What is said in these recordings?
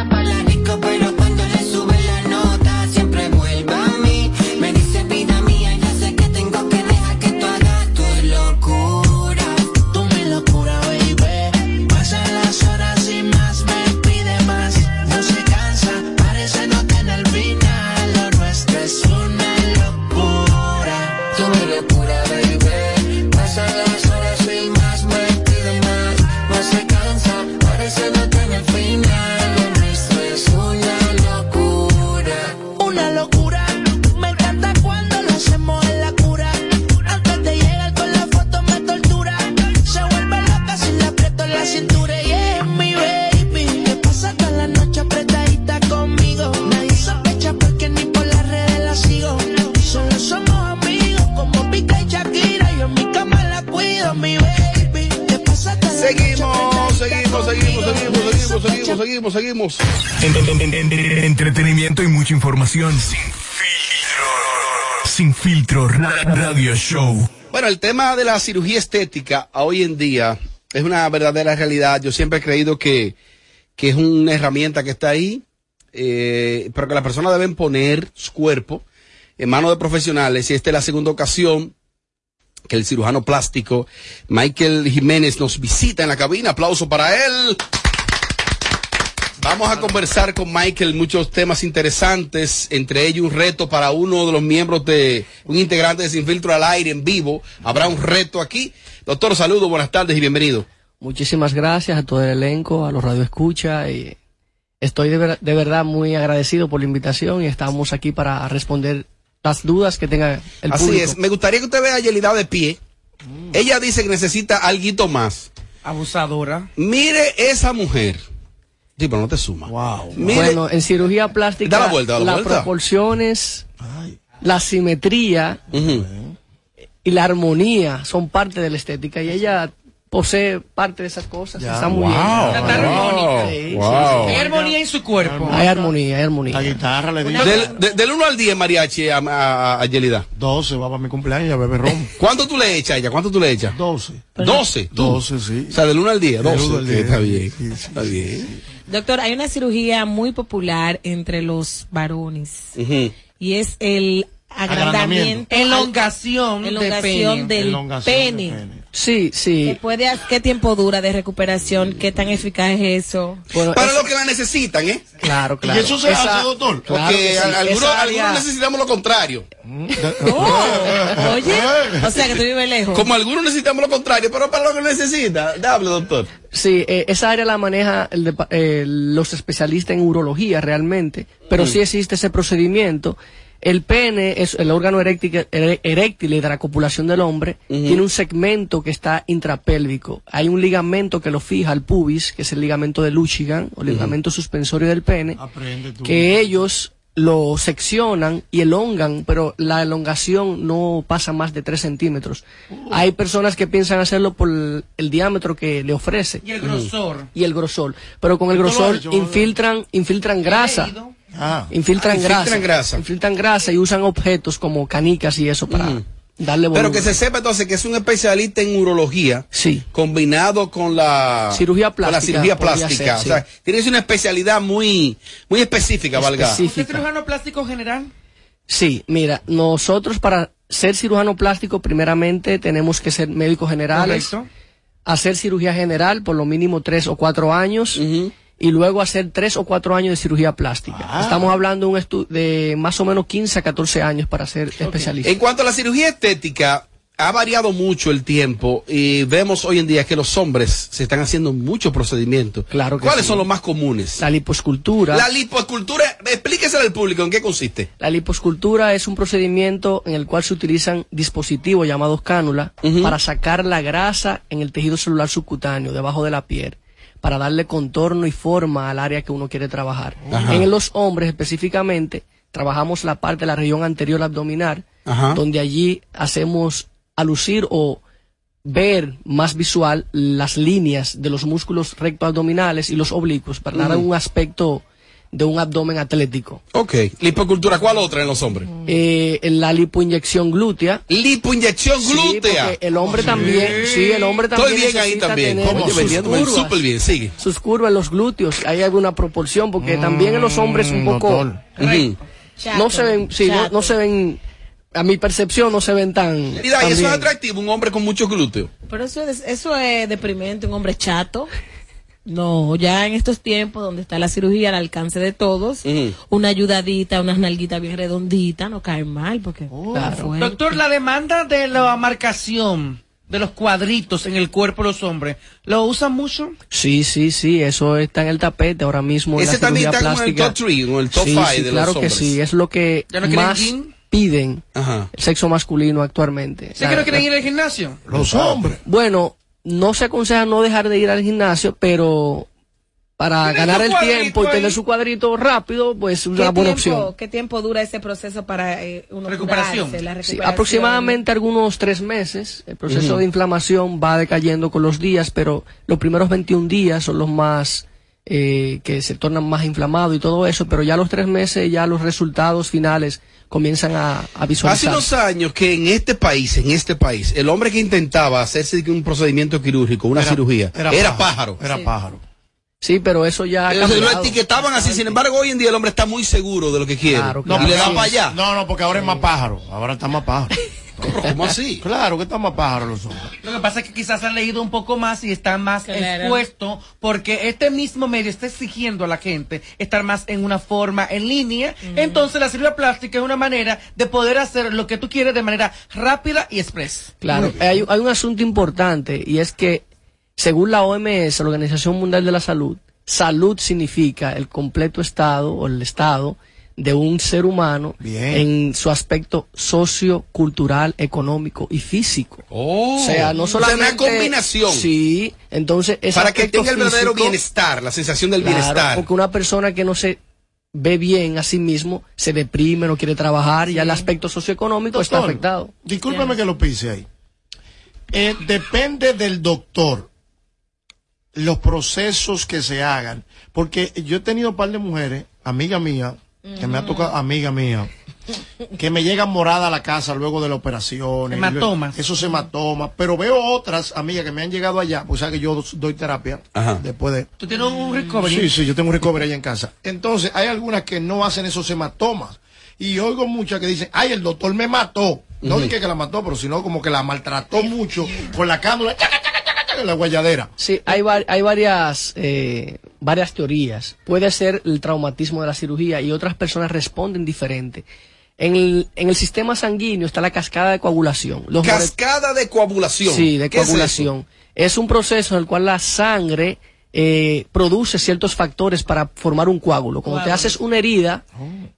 ella El tema de la cirugía estética hoy en día es una verdadera realidad. Yo siempre he creído que, que es una herramienta que está ahí, eh, pero que las personas deben poner su cuerpo en manos de profesionales. Y esta es la segunda ocasión que el cirujano plástico Michael Jiménez nos visita en la cabina. Aplauso para él. Vamos a conversar con Michael muchos temas interesantes, entre ellos un reto para uno de los miembros de un integrante de Sin Filtro al Aire en vivo. Habrá un reto aquí. Doctor, saludos, buenas tardes y bienvenido. Muchísimas gracias a todo el elenco, a los Radio Escucha. Y estoy de, ver- de verdad muy agradecido por la invitación y estamos aquí para responder las dudas que tenga el Así público. es. Me gustaría que usted vea a Yelida de pie. Ella dice que necesita algo más. Abusadora. Mire esa mujer. Sí, pero no te suma. Wow. Mire, Bueno, en cirugía plástica, Da la vuelta, da la las vuelta. proporciones, la simetría y la armonía son parte de la estética y ella posee parte de esas cosas. Está muy Wow. bien. Está armónica. Sí, sí, Wow. Hay armonía en su cuerpo. Hay armonía, hay armonía. La guitarra le di Del, de- del 1 al 10, Mariachi, a, a, a Yelida. 12, va para mi cumpleaños, ya bebe ron. ¿Cuánto tú le echas a ella? ¿Cuánto tú le echas? 12. 12. tú. 12, sí. O sea, del 1 al 10, Del 12. uno al Ok, diez. Está bien. Sí, sí, Está bien. Doctor, hay una cirugía muy popular entre los varones Ujú. y es el agrandamiento, Agrandamiento. Elongación, elongación de del Elongación pene. de pene. Sí, ¿Qué, sí. puede, ¿Qué tiempo dura de recuperación? ¿Qué tan eficaz es eso? Bueno, Para es- lo que la necesitan, ¿eh? Claro, claro. ¿Y eso se Esa- hace, doctor? Claro Porque que sí. al- algunos, Esa área- algunos necesitamos lo contrario. Oh, oye, o sea que tú vives lejos. Como algunos necesitamos lo contrario, pero para lo que necesita. Hable, doctor. Sí, eh, esa área la maneja el depa- eh, los especialistas en urología realmente, pero sí existe ese procedimiento. El pene es el órgano eréctil, de la copulación del hombre, tiene un segmento que está intrapélvico. Hay un ligamento que lo fija al pubis, que es el ligamento de Luchigan, o ligamento suspensorio del pene, Aprende tú. que ellos lo seccionan y elongan, pero la elongación no pasa más de 3 centímetros. Hay personas que piensan hacerlo por el, el diámetro que le ofrece Y el grosor. y el grosor, pero con el grosor infiltran infiltran grasa, leído. Ah, infiltran Ah, infiltran grasa, grasa. infiltran grasa y usan objetos como canicas y eso para darle volumen. Pero que se sepa entonces que es un especialista en urología. Sí. Combinado con la Cirugía con la plástica, cirugía plástica. ser, o sea, una especialidad muy, muy específica, valga. Específica. ¿Usted es cirujano plástico general? Sí, mira, nosotros para ser cirujano plástico primeramente tenemos que ser médicos generales, Correcto. hacer cirugía general por lo mínimo tres o cuatro años y luego hacer tres o cuatro años de cirugía plástica. Ah. Estamos hablando de, un estu- de más o menos 15 a 14 años para ser especialista. En cuanto a la cirugía estética, ha variado mucho el tiempo y vemos hoy en día que los hombres se están haciendo muchos procedimientos. Claro que ¿Cuáles sí. son los más comunes? La liposcultura. La lipoescultura, explíquesela al público en qué consiste. La liposcultura es un procedimiento en el cual se utilizan dispositivos llamados cánula Ujú. para sacar la grasa en el tejido celular subcutáneo, debajo de la piel, para darle contorno y forma al área que uno quiere trabajar. Ajá. En los hombres específicamente, trabajamos la parte de la región anterior abdominal, Ajá. donde allí hacemos alucir o ver más visual las líneas de los músculos rectoabdominales y los oblicuos para dar un aspecto de un abdomen atlético. Ok. Lipocultura, ¿cuál otra en los hombres? Eh, la lipoinyección glútea. Lipoinyección Sí, glútea. porque el hombre también, sí, el hombre también Estoy bien ahí también. curvas. súper bien. Sigue. sus curvas los glúteos, hay alguna proporción, porque también en los hombres un Mm, poco doctor. Ujú. no se ven, sí, no, Chato. no se ven, a mi percepción no se ven tan. Mira, y eso es atractivo, un hombre con muchos glúteos. Pero eso es, eso es deprimente, un hombre chato. No, ya en estos tiempos donde está la cirugía al alcance de todos, una ayudadita, unas nalguitas bien redonditas, no caen mal porque Claro. fuerte. Doctor, la demanda de la marcación de los cuadritos en el cuerpo de los hombres, ¿lo usan mucho? Sí, sí, sí, eso está en el tapete ahora mismo. en la Ese también está como en el top 3, en el top Sí, 5 sí, de claro los que hombres. sí, es lo que ¿Ya no quieren más piden Ajá. el sexo masculino actualmente. ¿Sí La- que no quieren la- ir al gimnasio? Los hombres. Bueno, no se aconseja no dejar de ir al gimnasio, pero para ganar el tiempo y ahí. tener su cuadrito rápido, pues es ¿Qué una buena tiempo, opción. ¿Qué tiempo dura ese proceso para eh, uno Recuperación. curarse, la Sí, recuperación? aproximadamente algunos tres meses. El proceso de inflamación va decayendo con los días, pero los primeros 21 días son los más eh, que se tornan más inflamados y todo eso, pero ya los tres meses, ya los resultados finales comienzan a, a Hace visualizar. unos años que en este país, en este país, el hombre que intentaba hacerse un procedimiento quirúrgico, una cirugía, era, pájaro. Era pájaro. Sí, pero eso ya lo etiquetaban así, sin embargo, hoy en día el hombre está muy seguro de lo que quiere. Claro, y claro. le da para allá. No, no, porque ahora es más pájaro. Ahora está más pájaro. ¿Cómo así? Claro que está más pájaro los hombres. Lo que pasa es que quizás han leído un poco más y están más Claro. expuestos porque este mismo medio está exigiendo a la gente estar más en una forma en línea. Entonces la cirugía plástica es una manera de poder hacer lo que tú quieres de manera rápida y express. Claro, hay, hay un asunto importante y es que según la OMS, la Organización Mundial de la Salud, salud significa el completo estado o el estado de un ser humano Bien. en su aspecto socio, cultural, económico y físico. Oh. O sea, no O sea, solamente una combinación. Sí, entonces ese para que tenga el verdadero físico, bienestar, la sensación del claro, bienestar. Porque una persona que no se ve bien a sí mismo, se deprime, no quiere trabajar, ya el aspecto socioeconómico está Doctor, afectado. Discúlpeme que lo pise ahí. Eh, depende del doctor los procesos que se hagan. Porque yo he tenido un par de mujeres, amiga mía, que me ha tocado, amiga mía, que me llegan morada a la casa luego de la operación. Hematomas. Esos hematomas. Pero veo otras amigas que me han llegado allá, pues sabes que yo doy terapia Ajá. después de... Tú tienes un recovery. Sí, sí, yo tengo un recovery allá en casa. Entonces, hay algunas que no hacen esos hematomas. Y oigo muchas que dicen, ay, el doctor me mató. No dije que la mató, pero sino como que la maltrató mucho con la chaca, en la guayadera. Sí, hay, va- hay varias, eh, varias teorías. Puede ser el traumatismo de la cirugía y otras personas responden diferente. En el, en el sistema sanguíneo está la cascada de coagulación. Los Cascada de coagulación. Sí, de ¿Qué es coagulación. Es, un proceso en el cual la sangre eh, produce ciertos factores para formar un coágulo. Cuando te haces una herida,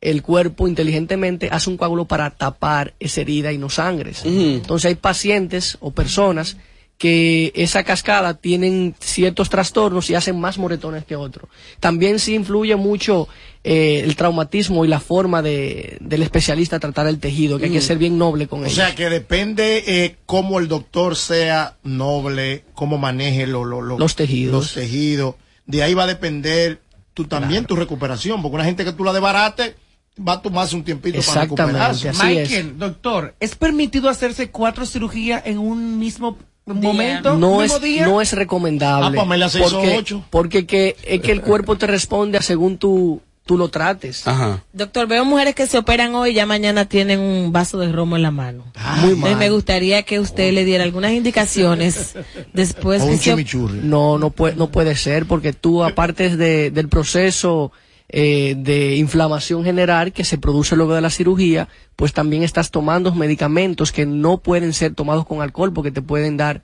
el cuerpo inteligentemente hace un coágulo para tapar esa herida y no sangres. Entonces hay pacientes o personas que esa cascada tienen ciertos trastornos y hacen más moretones que otros. También sí influye mucho eh, el traumatismo y la forma de, del especialista tratar el tejido, que hay que ser bien noble con O ello. sea que depende eh, cómo el doctor sea noble, cómo maneje lo- lo- lo- Los tejidos. Los tejidos. De ahí va a depender tú también tu recuperación, porque una gente que tú la desbarate va a tomarse un tiempito para recuperarse. así Michael, doctor, ¿es permitido hacerse cuatro cirugías en un mismo momento? no ¿Un es, mismo día? no es recomendable. Ah, Pamela se hizo porque, ocho. porque que, es que el cuerpo te responde a según tú, tú lo trates. Ajá. Doctor, veo mujeres que se operan hoy y ya mañana tienen un vaso de romo en la mano. Muy Entonces mal. me gustaría que usted le diera algunas indicaciones después O que un se... chimichurri. No, no puede, no puede ser porque tú, aparte de, del proceso eh, de inflamación general que se produce luego de la cirugía, pues también estás tomando medicamentos que no pueden ser tomados con alcohol porque te pueden dar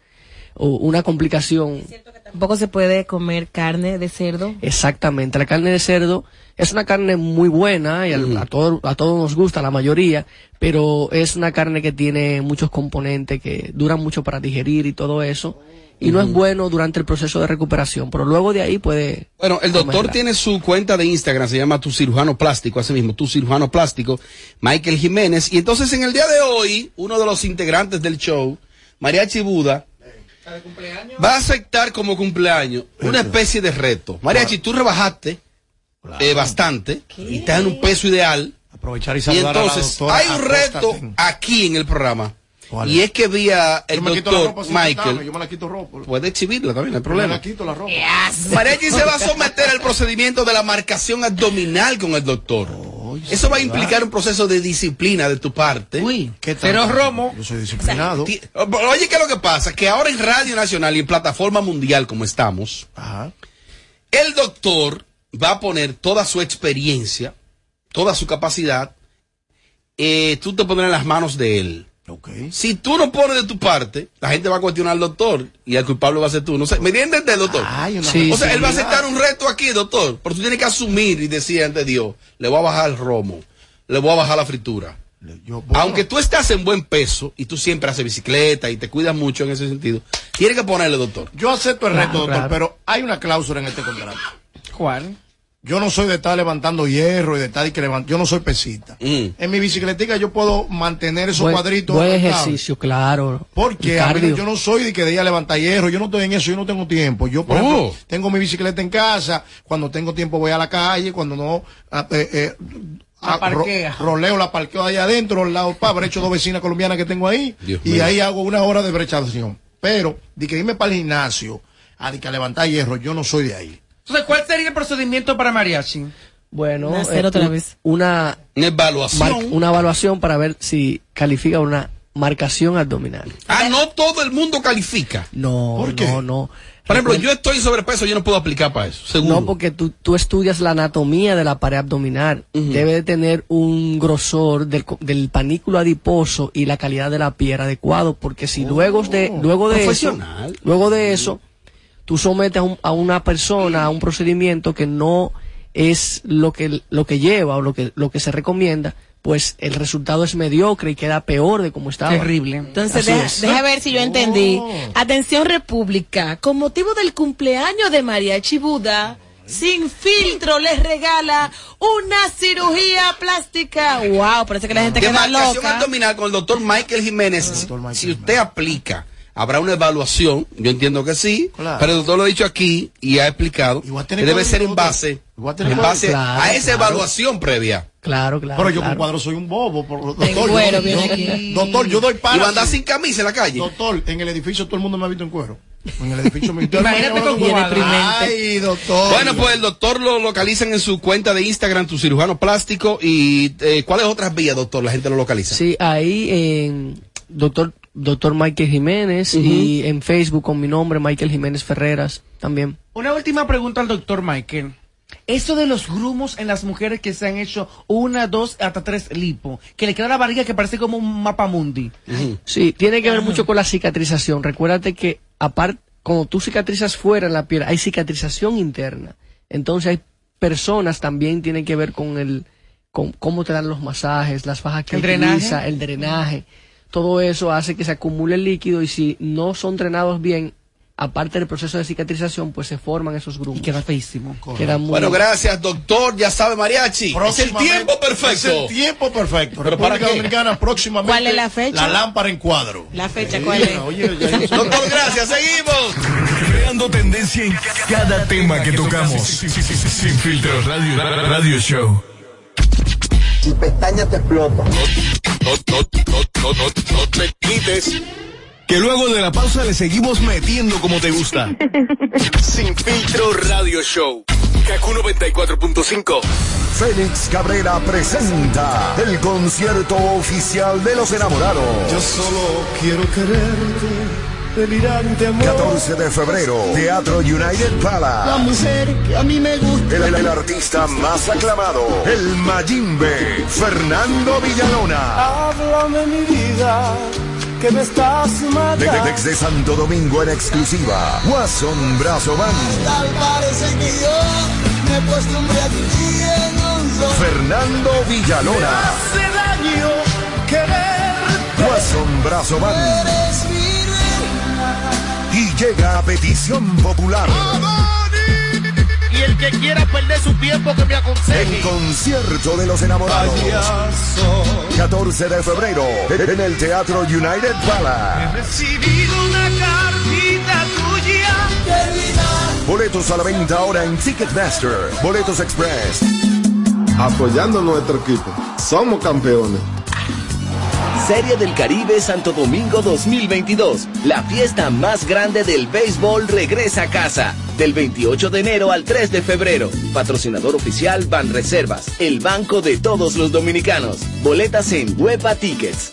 o, una complicación. Tampoco se puede comer carne de cerdo. Exactamente, la carne de cerdo es una carne muy buena y al- a todos a todos nos gusta, la mayoría, pero es una carne que tiene muchos componentes que duran mucho para digerir y todo eso y no es bueno durante el proceso de recuperación, pero luego de ahí puede Bueno, el doctor comerla. tiene su cuenta de Instagram, se llama Tu Cirujano Plástico, así mismo, Tu Cirujano Plástico, Michael Jiménez. Y entonces en el día de hoy, uno de los integrantes del show, Mariachi Buda, va a aceptar como cumpleaños una especie de reto. Mariachi, tú rebajaste eh, bastante y estás en un peso ideal. Aprovechar y Y saludar entonces, a la doctora hay un reto aquí en el programa. ¿Cuál Y es? es que vía el Yo me quito la doctor ropa Michael. Yo me la quito ropa. Puede exhibirla también, no hay Yo me problema. la quito la ropa. Mariachi se va a someter al procedimiento de la marcación abdominal con el doctor. Eso va a implicar un proceso de disciplina de tu parte. Uy, ¿Qué tal? cero romo. Yo soy disciplinado. Ti- Oye, ¿qué es lo que pasa? Que ahora en Radio Nacional y en plataforma mundial como estamos, Ajá. el doctor va a poner toda su experiencia, toda su capacidad, eh, tú te pondrás en las manos de él. Si tú no pones de tu parte, la gente va a cuestionar al doctor y el culpable va a ser tú. No sé, ¿me entiendes, doctor? Ay, una Sí, o sea, él va a aceptar un reto aquí, doctor, pero tú tienes que asumir y decir ante Dios, le voy a bajar el romo, le voy a bajar la fritura. Yo- bueno, Aunque tú estás en buen peso y tú siempre haces bicicleta y te cuidas mucho en ese sentido, tienes que ponerle, doctor. Yo acepto el Claro, reto, doctor, claro. pero hay una cláusula en este contrato. ¿Cuál? Yo no soy de estar levantando hierro y de estar y que levant- Yo no soy pesita. Mm. En mi bicicletica yo puedo mantener esos Buen, cuadritos. buen ejercicio, claro. Porque a mí yo no soy de que de ir a levantar hierro, yo no estoy en eso, yo no tengo tiempo. Yo, por Oh. ejemplo, tengo mi bicicleta en casa, cuando tengo tiempo voy a la calle, cuando no, ah, eh, eh, La ah, ro- roleo la parqueo allá adentro, al lado, pa, brecho dos vecinas colombianas que tengo ahí, Dios y mío. ahí hago una hora de brechación. Pero, de que irme para el gimnasio, a, de que a levantar hierro, yo no soy de ahí. Entonces, ¿cuál sería el procedimiento para mariachi? Bueno, eh, otra un- vez. Una, Una evaluación. mar- una evaluación para ver si califica una marcación abdominal. Ah, no todo el mundo califica. No, ¿Por qué? no, no. Por ejemplo, yo estoy sobrepeso, yo no puedo aplicar para eso. Seguro. No, porque tú, tú estudias la anatomía de la pared abdominal. Debe de tener un grosor del, co- del panículo adiposo y la calidad de la piel adecuado, porque si luego de, luego de eso, profesional. luego de eso, tú sometes a, un- a una persona a un procedimiento que no es lo que, lo que lleva o lo que, lo que se recomienda, pues el resultado es mediocre y queda peor de como estaba. Terrible. Entonces, deja, ver si yo entendí. Atención República, con motivo del cumpleaños de Mariachi Buda, sin filtro les regala una cirugía plástica. Wow, parece que la gente de queda loca. abdominal con el doctor Michael Jiménez. Doctor Michael si usted aplica, habrá una evaluación. Yo entiendo que sí, Claro. pero el doctor lo ha dicho aquí y ha explicado Y que debe ser en base, Y voy a tener en base Claro, a esa claro. evaluación previa. Claro, claro. Pero yo claro. con cuadro soy un bobo. Por, doctor, yo- cuero yo- viene aquí. doctor, yo doy Y para. va a andar sin camisa en la calle. Doctor, en el edificio todo el mundo me ha visto en cuero. En el edificio me Imagínate con. Ay, doctor. Bueno, pues el doctor lo localizan en su cuenta de Instagram, tu cirujano plástico. ¿Y eh, cuáles otras vías, doctor? La gente lo localiza. Sí, ahí en doctor doctor Michael Jiménez y en Facebook con mi nombre Michael Jiménez Ferreras también. Una última pregunta al doctor Michael. Eso de los grumos en las mujeres que se han hecho una, dos, hasta tres lipo, que le queda la barriga que parece como un mapa mundi. Sí, tiene que ver mucho con la cicatrización. Recuérdate que aparte cuando tú cicatrizas fuera en la piel, hay cicatrización interna. Entonces hay personas también tienen que ver con el con cómo te dan los masajes, las fajas que El drenaje. utiliza, el drenaje. Todo eso hace que se acumule el líquido y si no son drenados bien, aparte del proceso de cicatrización, pues se forman esos grumos. Y queda feísimo. Queda muy- Bueno, gracias, doctor. Ya sabe, Mariachi. Es el tiempo perfecto. Es el tiempo perfecto. ¿Pero República para qué? Dominicana próximamente. ¿Cuál es la fecha? La lámpara en cuadro. La fecha, ¿cuál es? Oye, ya. Doctor, gracias. Seguimos. Creando tendencia en cada tema que tocamos. Sin filtro radio, radio show. Si pestaña te explota. No, no, no, no, no, no te quites. Que luego de la pausa le seguimos metiendo como te gusta. Sin filtro radio show. Kaku 94.5. Félix Cabrera presenta el concierto oficial de los enamorados. Yo solo quiero quererte, delirante amor. 14 de febrero, Teatro United La Palace. mujer que a mí me gusta. El, el artista más aclamado, el Mayimbe, Fernando Villalona. Háblame mi vida, que me estás matando. desde Santo Domingo en exclusiva, Watson Brazo Band, Tal parece que yo me he puesto un ti en un sol. Fernando Villalona, Hace daño quererte. Watson Brazo Band. Llega a petición popular. Y el que quiera perder su tiempo que me El concierto de los enamorados. Payaso. 14 de febrero en el Teatro United Palace. Recibido una cartita tuya. Boletos a la venta ahora en Ticketmaster. Boletos Express. Apoyando nuestro equipo. Somos campeones. Serie del Caribe Santo Domingo 2022. La fiesta más grande del béisbol regresa a casa. Del 28 de enero al 3 de febrero. Patrocinador oficial Ban Reservas. El banco de todos los dominicanos. Boletas en Huepa Tickets.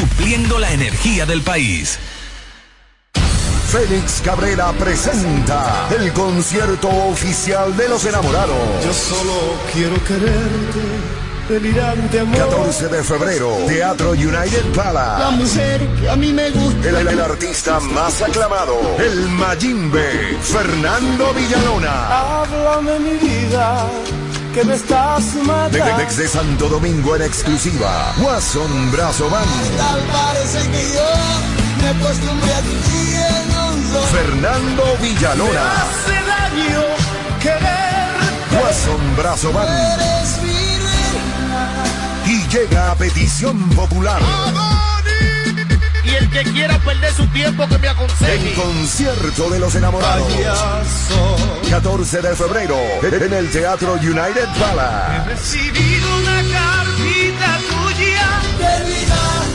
supliendo la energía del país. Félix Cabrera presenta el concierto oficial de los enamorados. Yo solo quiero quererte, delirante amor. 14 de febrero, Teatro United Palace. La mujer que a mí me gusta. El, el artista más aclamado, el Mayimbe, Fernando Villalona. Háblame mi vida, que me estás De- matando. Desde Santo Domingo en exclusiva, Watson Brazo Band. Tal parece que yo me acostumbré a ti en un solo. Fernando Me Villalona. hace daño quererte. Watson Brazo Band. Eres mi reina. Y llega a petición popular. Y el que quiera perder su tiempo que me aconseje. El concierto de los enamorados. Payaso. 14 de febrero en el Teatro United Palace. Recibido una.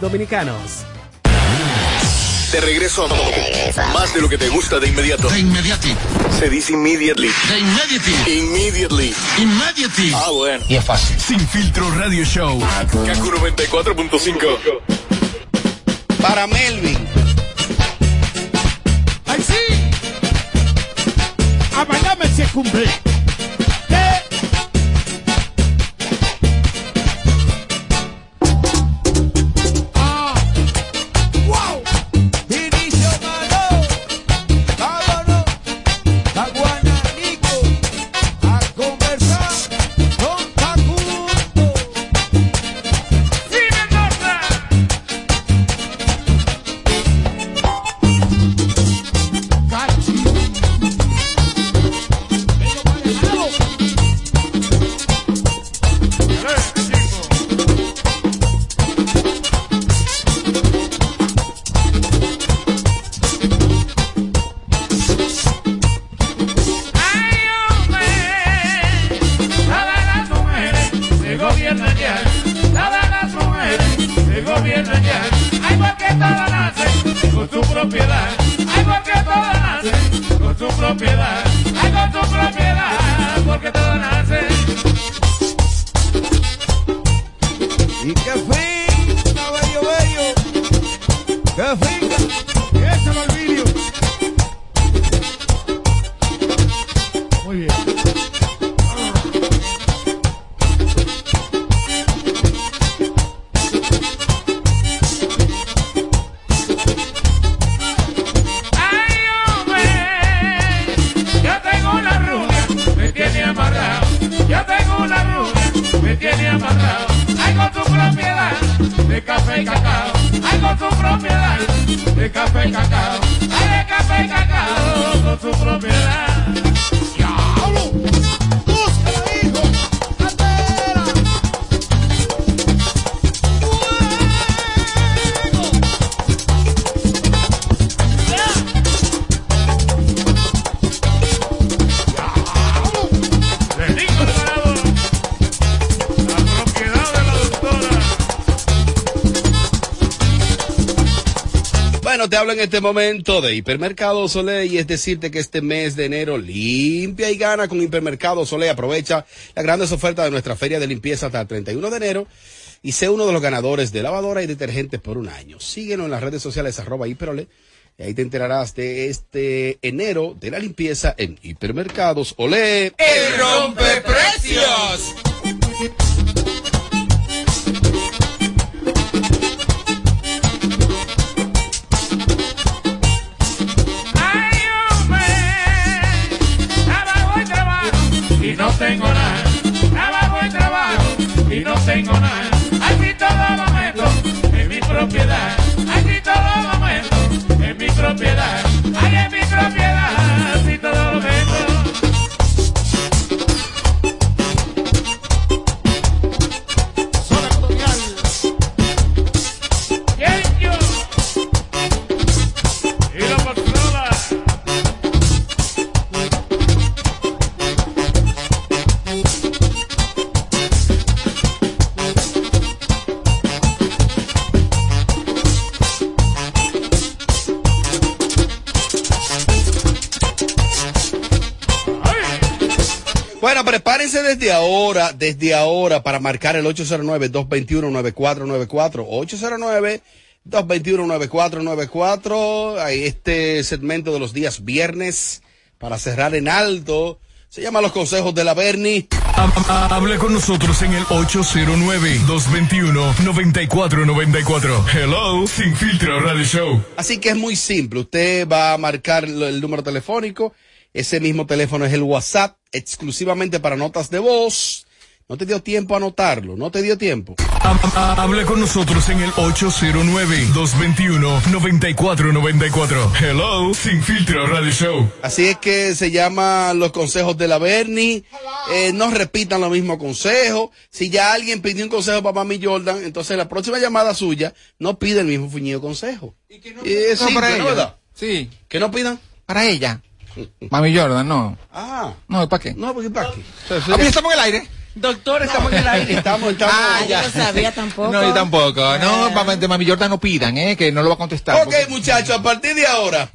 dominicanos. De regreso a más de lo que te gusta de inmediato. De inmediati. Se dice immediately. De inmediati. Immediately. Immediati. Ah, bueno. Y es fácil. Sin filtro radio show. Kaku 94.5. Para Melvin. ¡Ay, sí! A bailarme se cumple. Propiedad, ay, porque todas nacen con su propiedad, ay, con su propiedad, porque todas este momento de Hipermercado Solé y es decirte que este mes de enero limpia y gana con Hipermercado Solé. Aprovecha las grandes ofertas de nuestra feria de limpieza hasta el 31 de enero y sé uno de los ganadores de lavadora y detergentes por un año. Síguenos en las redes sociales arroba hiperole. Y ahí te enterarás de este enero de la limpieza en Hipermercados Olé. ¡El rompeprecios! Ay, tengo nada. Trabajo y trabajo y no tengo nada. Aquí todo lo meto en mi propiedad. Aquí todo lo meto en mi propiedad. Desde ahora, desde ahora para marcar el 809-221-9494. 809-221-9494. Hay este segmento de los días viernes para cerrar en alto. Se llama Los Consejos de la Bernie. Hable con nosotros en el 809-221-9494. Hello, Sin Filtro Radio Show. Así que es muy simple. Usted va a marcar el número telefónico. Ese mismo teléfono es el WhatsApp, exclusivamente para notas de voz. No te dio tiempo a anotarlo, no te dio tiempo. Hable con nosotros en el 809-221-9494. Hello, Sin Filtro Radio Show. Así es que se llama los consejos de la Bernie. Eh, no repitan los mismos consejos. Si ya alguien pidió un consejo para Mami Jordan, entonces la próxima llamada suya no pide el mismo fuñido consejo. Y que no, No, para ella. Sí. Que no pidan. Para ella. Mami Jordan, no. Ah. No, ¿para qué? No, porque ¿para qué? Ah, pues estamos en el aire. Doctor, estamos en el aire. Estamos, estamos. Ah, Yo no sabía tampoco. No, yo tampoco. No, pa- de Mami Jordan no pidan, ¿eh? Que no lo va a contestar. Ok, muchachos, a partir de ahora.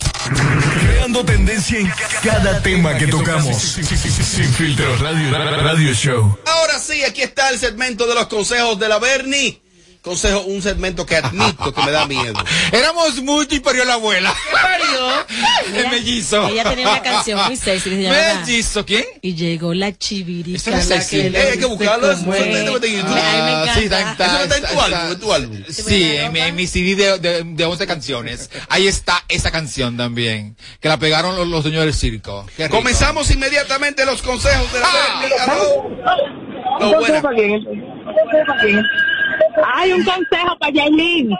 Creando tendencia en cada tema que tocamos. Sin, Filtro Radio, Radio Show. Ahora sí, aquí está el segmento de los consejos de la Bernie. Consejo, un segmento que admito que me da miedo. Éramos mucho y parió la abuela. ¿Qué parió? El mellizo. Ella tenía una canción muy sexy que se llamaba Mellizo, ¿quién? Y llegó la chivirica. Esa sexy. que Eh, hay que buscarlo, eso está en- es. Ah, tu álbum, en tu álbum. Sí, en mi, en mi CD de, de, de 11 canciones. Ahí está esa canción también. Que la pegaron los, dueños del circo. Comenzamos inmediatamente los consejos de la Hay un consejo para Yailin.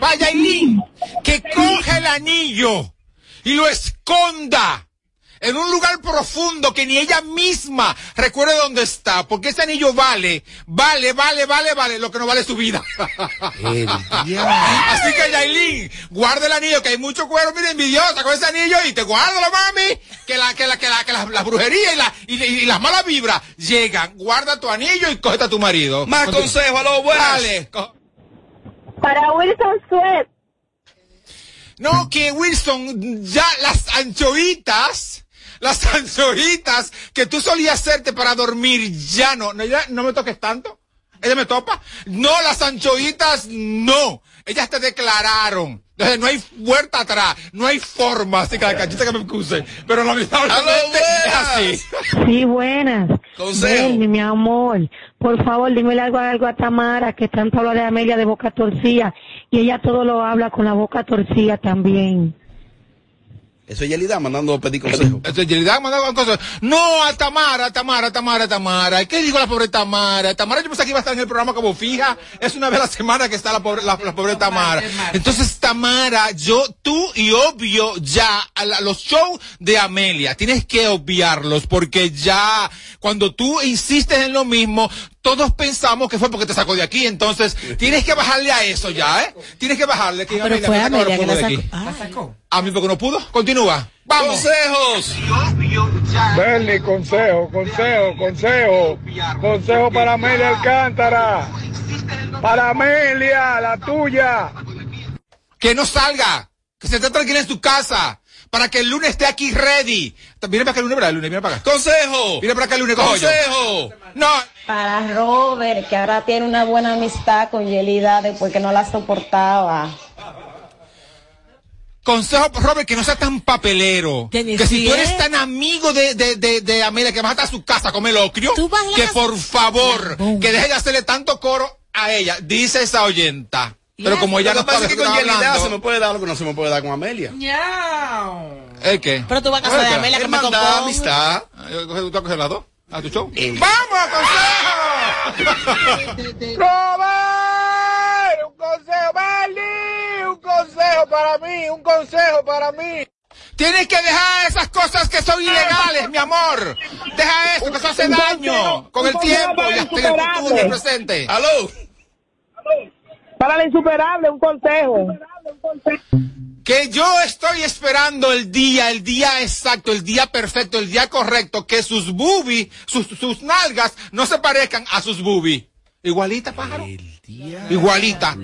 Vaya Aileen, que coge el anillo y lo esconda en un lugar profundo que ni ella misma recuerde dónde está, porque ese anillo vale, vale, vale, vale, vale, lo que no vale su vida. Así que Yailin, guarda el anillo, que hay mucho cuero, mira, envidiosa con ese anillo y te guárdalo, mami, que la, que la, que la, que la, la brujería y la, y, y las malas vibras llegan. Guarda tu anillo y cógete a tu marido. Más Continúa. consejos, aló, buenas. Dale, co- Para Wilson Sweat. No, que Wilson, ya las anchoitas, las anchoitas que tú solías hacerte para dormir, ya no, no, ya no me toques tanto. Ella me topa. No, las anchoitas, no. Ellas te declararon. Entonces no hay vuelta atrás, no hay forma, así que la cachita que me excuse. Pero lamentablemente es así. Sí, buenas. Consejo. Bernie, mi amor, por favor, dime algo, algo a Tamara, que tanto habla de Amelia de boca torcida, y ella todo lo habla con la boca torcida también. Eso es Yelida mandando pedir consejo. Entonces, Yelida mandaba cosas. No, a Tamara, a Tamara, a Tamara, a Tamara. ¿Y ¿Qué digo la pobre Tamara? Tamara, yo pensé que iba a estar en el programa como fija. Es una vez a la semana que está la pobre, la, la pobre Tamara. Entonces, Tamara, yo, tú y obvio ya a la- los shows de Amelia, tienes que obviarlos porque ya cuando tú insistes en lo mismo, todos pensamos que fue porque te sacó de aquí. Entonces, tienes que bajarle a eso ya, ¿eh? Tienes que bajarle. Que Pero fue me sacó Amelia los que la puños de sacó. A mí porque no pudo. Continúa. Vamos. Consejos. Bernie, consejo, consejo, consejo. Consejo para Amelia Alcántara. Para Amelia, la tuya. Que no salga. Que se esté tranquila en su casa. Para que el lunes esté aquí ready. Viene para acá el lunes, ¿verdad? El lunes, viene para acá. ¡Consejo! Viene para acá el lunes. ¡Consejo! No, Para Robert, que ahora tiene una buena amistad con Yelida después que no la soportaba. Consejo, Robert, que no sea tan papelero. Que si tú eres tan amigo de, de, de, de Amelia que vas a estar a su casa a comer locrio, que por favor, que deje de hacerle tanto coro a ella, dice esa oyenta. Pero como ella Lo no pasa es que con Yelida se me puede dar lo que no se me puede dar con Amelia. ¿El qué? Pero tú vas a casa de Oiga, Amelia que me componga. amistad. Ah, ¿Tú vas a coger las dos? ¿A tu show? ¡Vamos, consejo! ¡Robert! ¡Un consejo, Barney! ¡Un consejo para mí! ¡Un consejo para mí! Tienes que dejar esas cosas que son ilegales, mi amor. Deja eso, que eso hace daño. Con el tiempo, ya en el futuro, en el insuperable. presente. ¡Aló! Para la insuperable, un consejo. Que yo estoy esperando el día, el día exacto, el día perfecto, el día correcto, que sus boobies, sus, sus nalgas no se parezcan a sus boobies. Igualita, pájaro. Igualita.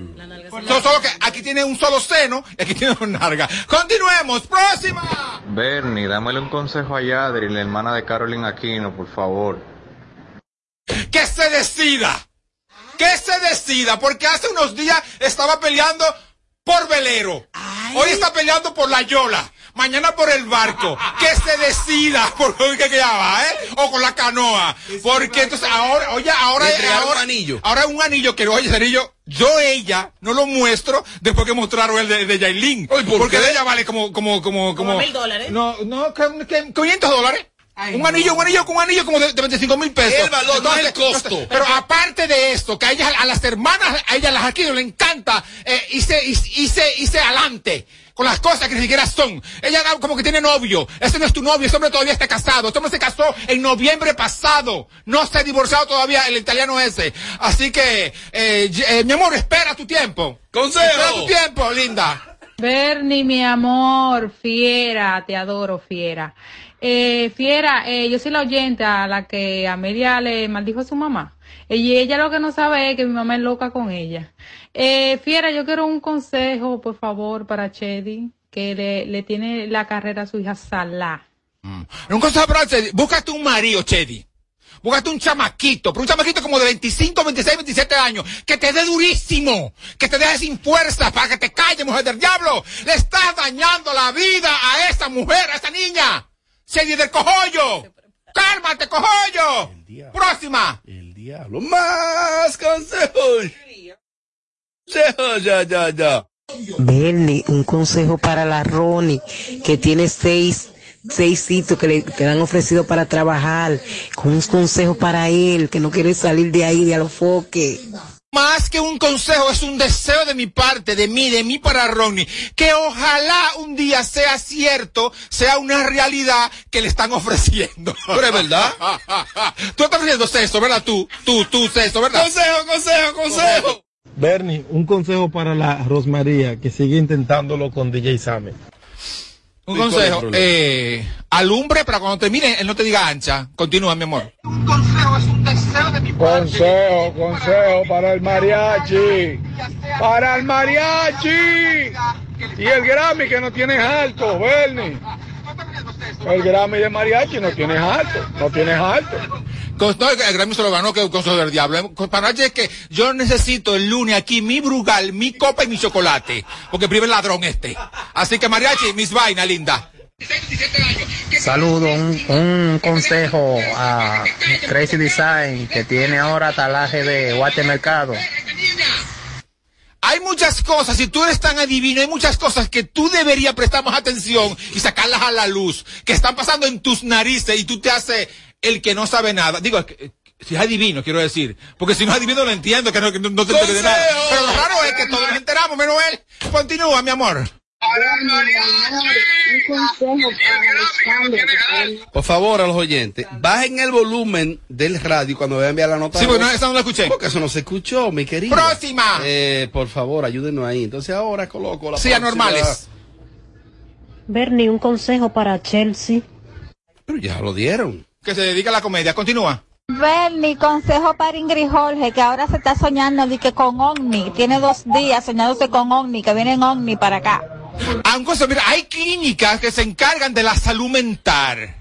So- solo que aquí tiene un solo seno y aquí tiene una nalga. Continuemos. Próxima. Bernie, dámele un consejo a Yadri, la hermana de Carolyn Aquino, por favor. que se decida. Que se decida, porque hace unos días estaba peleando por velero. Hoy está peleando por la yola. Mañana por el barco. Que se decida por lo que ya va, ¿eh? O con la canoa. Porque entonces ahora, oye, ahora, Entregar un ahora, anillo. ahora un anillo que, oye, ese anillo, yo ella no lo muestro después que mostraron el de, de Yailin. ¿por porque qué? de ella vale como, como, como, como. Mil dólares. No, no, que, que- 500 dólares. Un anillo, un anillo, un anillo como de, de 25 mil pesos. El valor, no el costo. entonces, pero aparte de esto, que a ellas, a las hermanas, a ellas las Aquino le encanta eh, irse, irse, irse adelante con las cosas que ni siquiera son. Ella como que tiene novio. Ese no es tu novio, ese hombre todavía está casado. Este hombre se casó en noviembre pasado. No se ha divorciado todavía el italiano ese. Así que, eh, eh, mi amor, espera tu tiempo. Consejo. Espera tu tiempo, linda. Bernie, mi amor, fiera, te adoro, fiera. Eh, fiera, eh, yo soy la oyente a la que Amelia le maldijo a su mamá. Y ella lo que no sabe es que mi mamá es loca con ella. Eh, fiera, yo quiero un consejo, por favor, para Chedi, que le, tiene la carrera a su hija Salah. Un consejo para Chedi. Búscate un marido, Chedi. Búscate un chamaquito, pero un chamaquito como de 25, 26, 27 años, que te dé durísimo, que te deje sin fuerza para que te calles, mujer del diablo. Le estás dañando la vida a esa mujer, a esa niña. Chedi del cojollo. Cálmate, cojollo. Próxima. El diablo. Más consejos. Consejos, ya, ya, ya. Bernie, un consejo para la Ronnie, que tiene seis, seis sitios que le, que le han ofrecido para trabajar. Con un consejo para él, que no quiere salir de ahí, de Alofoque. Más que un consejo, es un deseo de mi parte, de mí, de mí para Ronnie, que ojalá un día sea cierto, sea una realidad que le están ofreciendo. Pero es verdad. tú estás ofreciendo sexo, ¿verdad? Tú, tú, tú, sexo, ¿verdad? Consejo, consejo, consejo. Bernie, un consejo para la Rosmaría que sigue intentándolo con DJ Sammy. Un ¿Y cuál es consejo, eh, alumbre para cuando te miren, él no te diga ancha. Continúa, mi amor. Consejo, consejo para el mariachi. Para el mariachi. Y el Grammy que no tienes alto, Bernie. El Grammy de mariachi no tienes alto. No tienes alto. No, el Grammy se lo ganó que consejo del diablo. Con- Para es que yo necesito el lunes aquí mi Brugal, mi copa y mi chocolate. Porque prive el ladrón este. Así que mariachi, mis vainas, linda. Saludo, un, un consejo a Crazy Design que tiene ahora talaje de Guatemercado. Hay muchas cosas, si tú eres tan adivino, hay muchas cosas que tú deberías prestar más atención y sacarlas a la luz, que están pasando en tus narices y tú te haces el que no sabe nada. Digo, es que- si es adivino, quiero decir. Porque si no es adivino, lo entiendo, que no, que no- no te enteres de nada. Pero lo raro es que todos nos enteramos, menos él. Continúa, mi amor. Por favor, a los oyentes, bajen el volumen del radio cuando vean enviar la nota. Sí, porque no, esa no la escuché. Porque eso no se escuchó, mi querido. Próxima. Eh, por favor, ayúdenos ahí. Entonces ahora coloco la Sí, anormales. Bernie, un consejo para Chelsea. Pero ya lo dieron. Que se dedica a la comedia. Continúa. Bernie, consejo para Ingrid Jorge, que ahora se está soñando de que con Omni, tiene dos días soñándose con Omni, que vienen Omni para acá. Ah, un cosa, mira, hay clínicas que se encargan de la salud mental.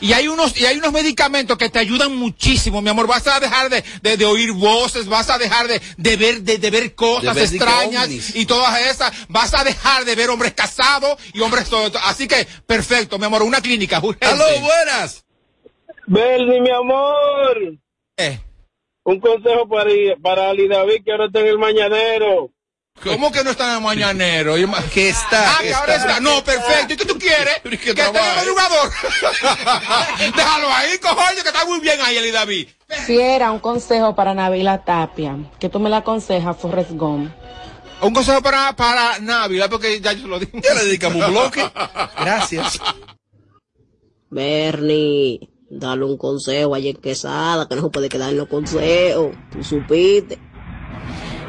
Y hay unos, y hay unos medicamentos que te ayudan muchísimo, mi amor. Vas a dejar de, de, de oír voces, vas a dejar de, de ver, de, de ver cosas ver, extrañas y todas esas. Vas a dejar de ver hombres casados y hombres todo. Así que, perfecto, mi amor, una clínica. urgente. ¡Aló, buenas! Bernie, mi amor. Eh. Un consejo para, para Ali David, que ahora está en el mañanero. ¿Cómo que no está en el mañanero? Que está. Ah, que ahora está. No, perfecto. ¿Y qué tú quieres? Que esté en el madrugador. Déjalo ahí, cojones, que está muy bien ahí, Eli David. Fiera, un consejo para Nabila Tapia, que tú me la aconsejas, Forrest Gump. Un consejo para, para Navidad, porque ya yo lo dije. Ya le dedicamos un bloque. Gracias. Bernie, dale un consejo a Jen Quesada, que no se puede quedar en los consejos. Tú supiste.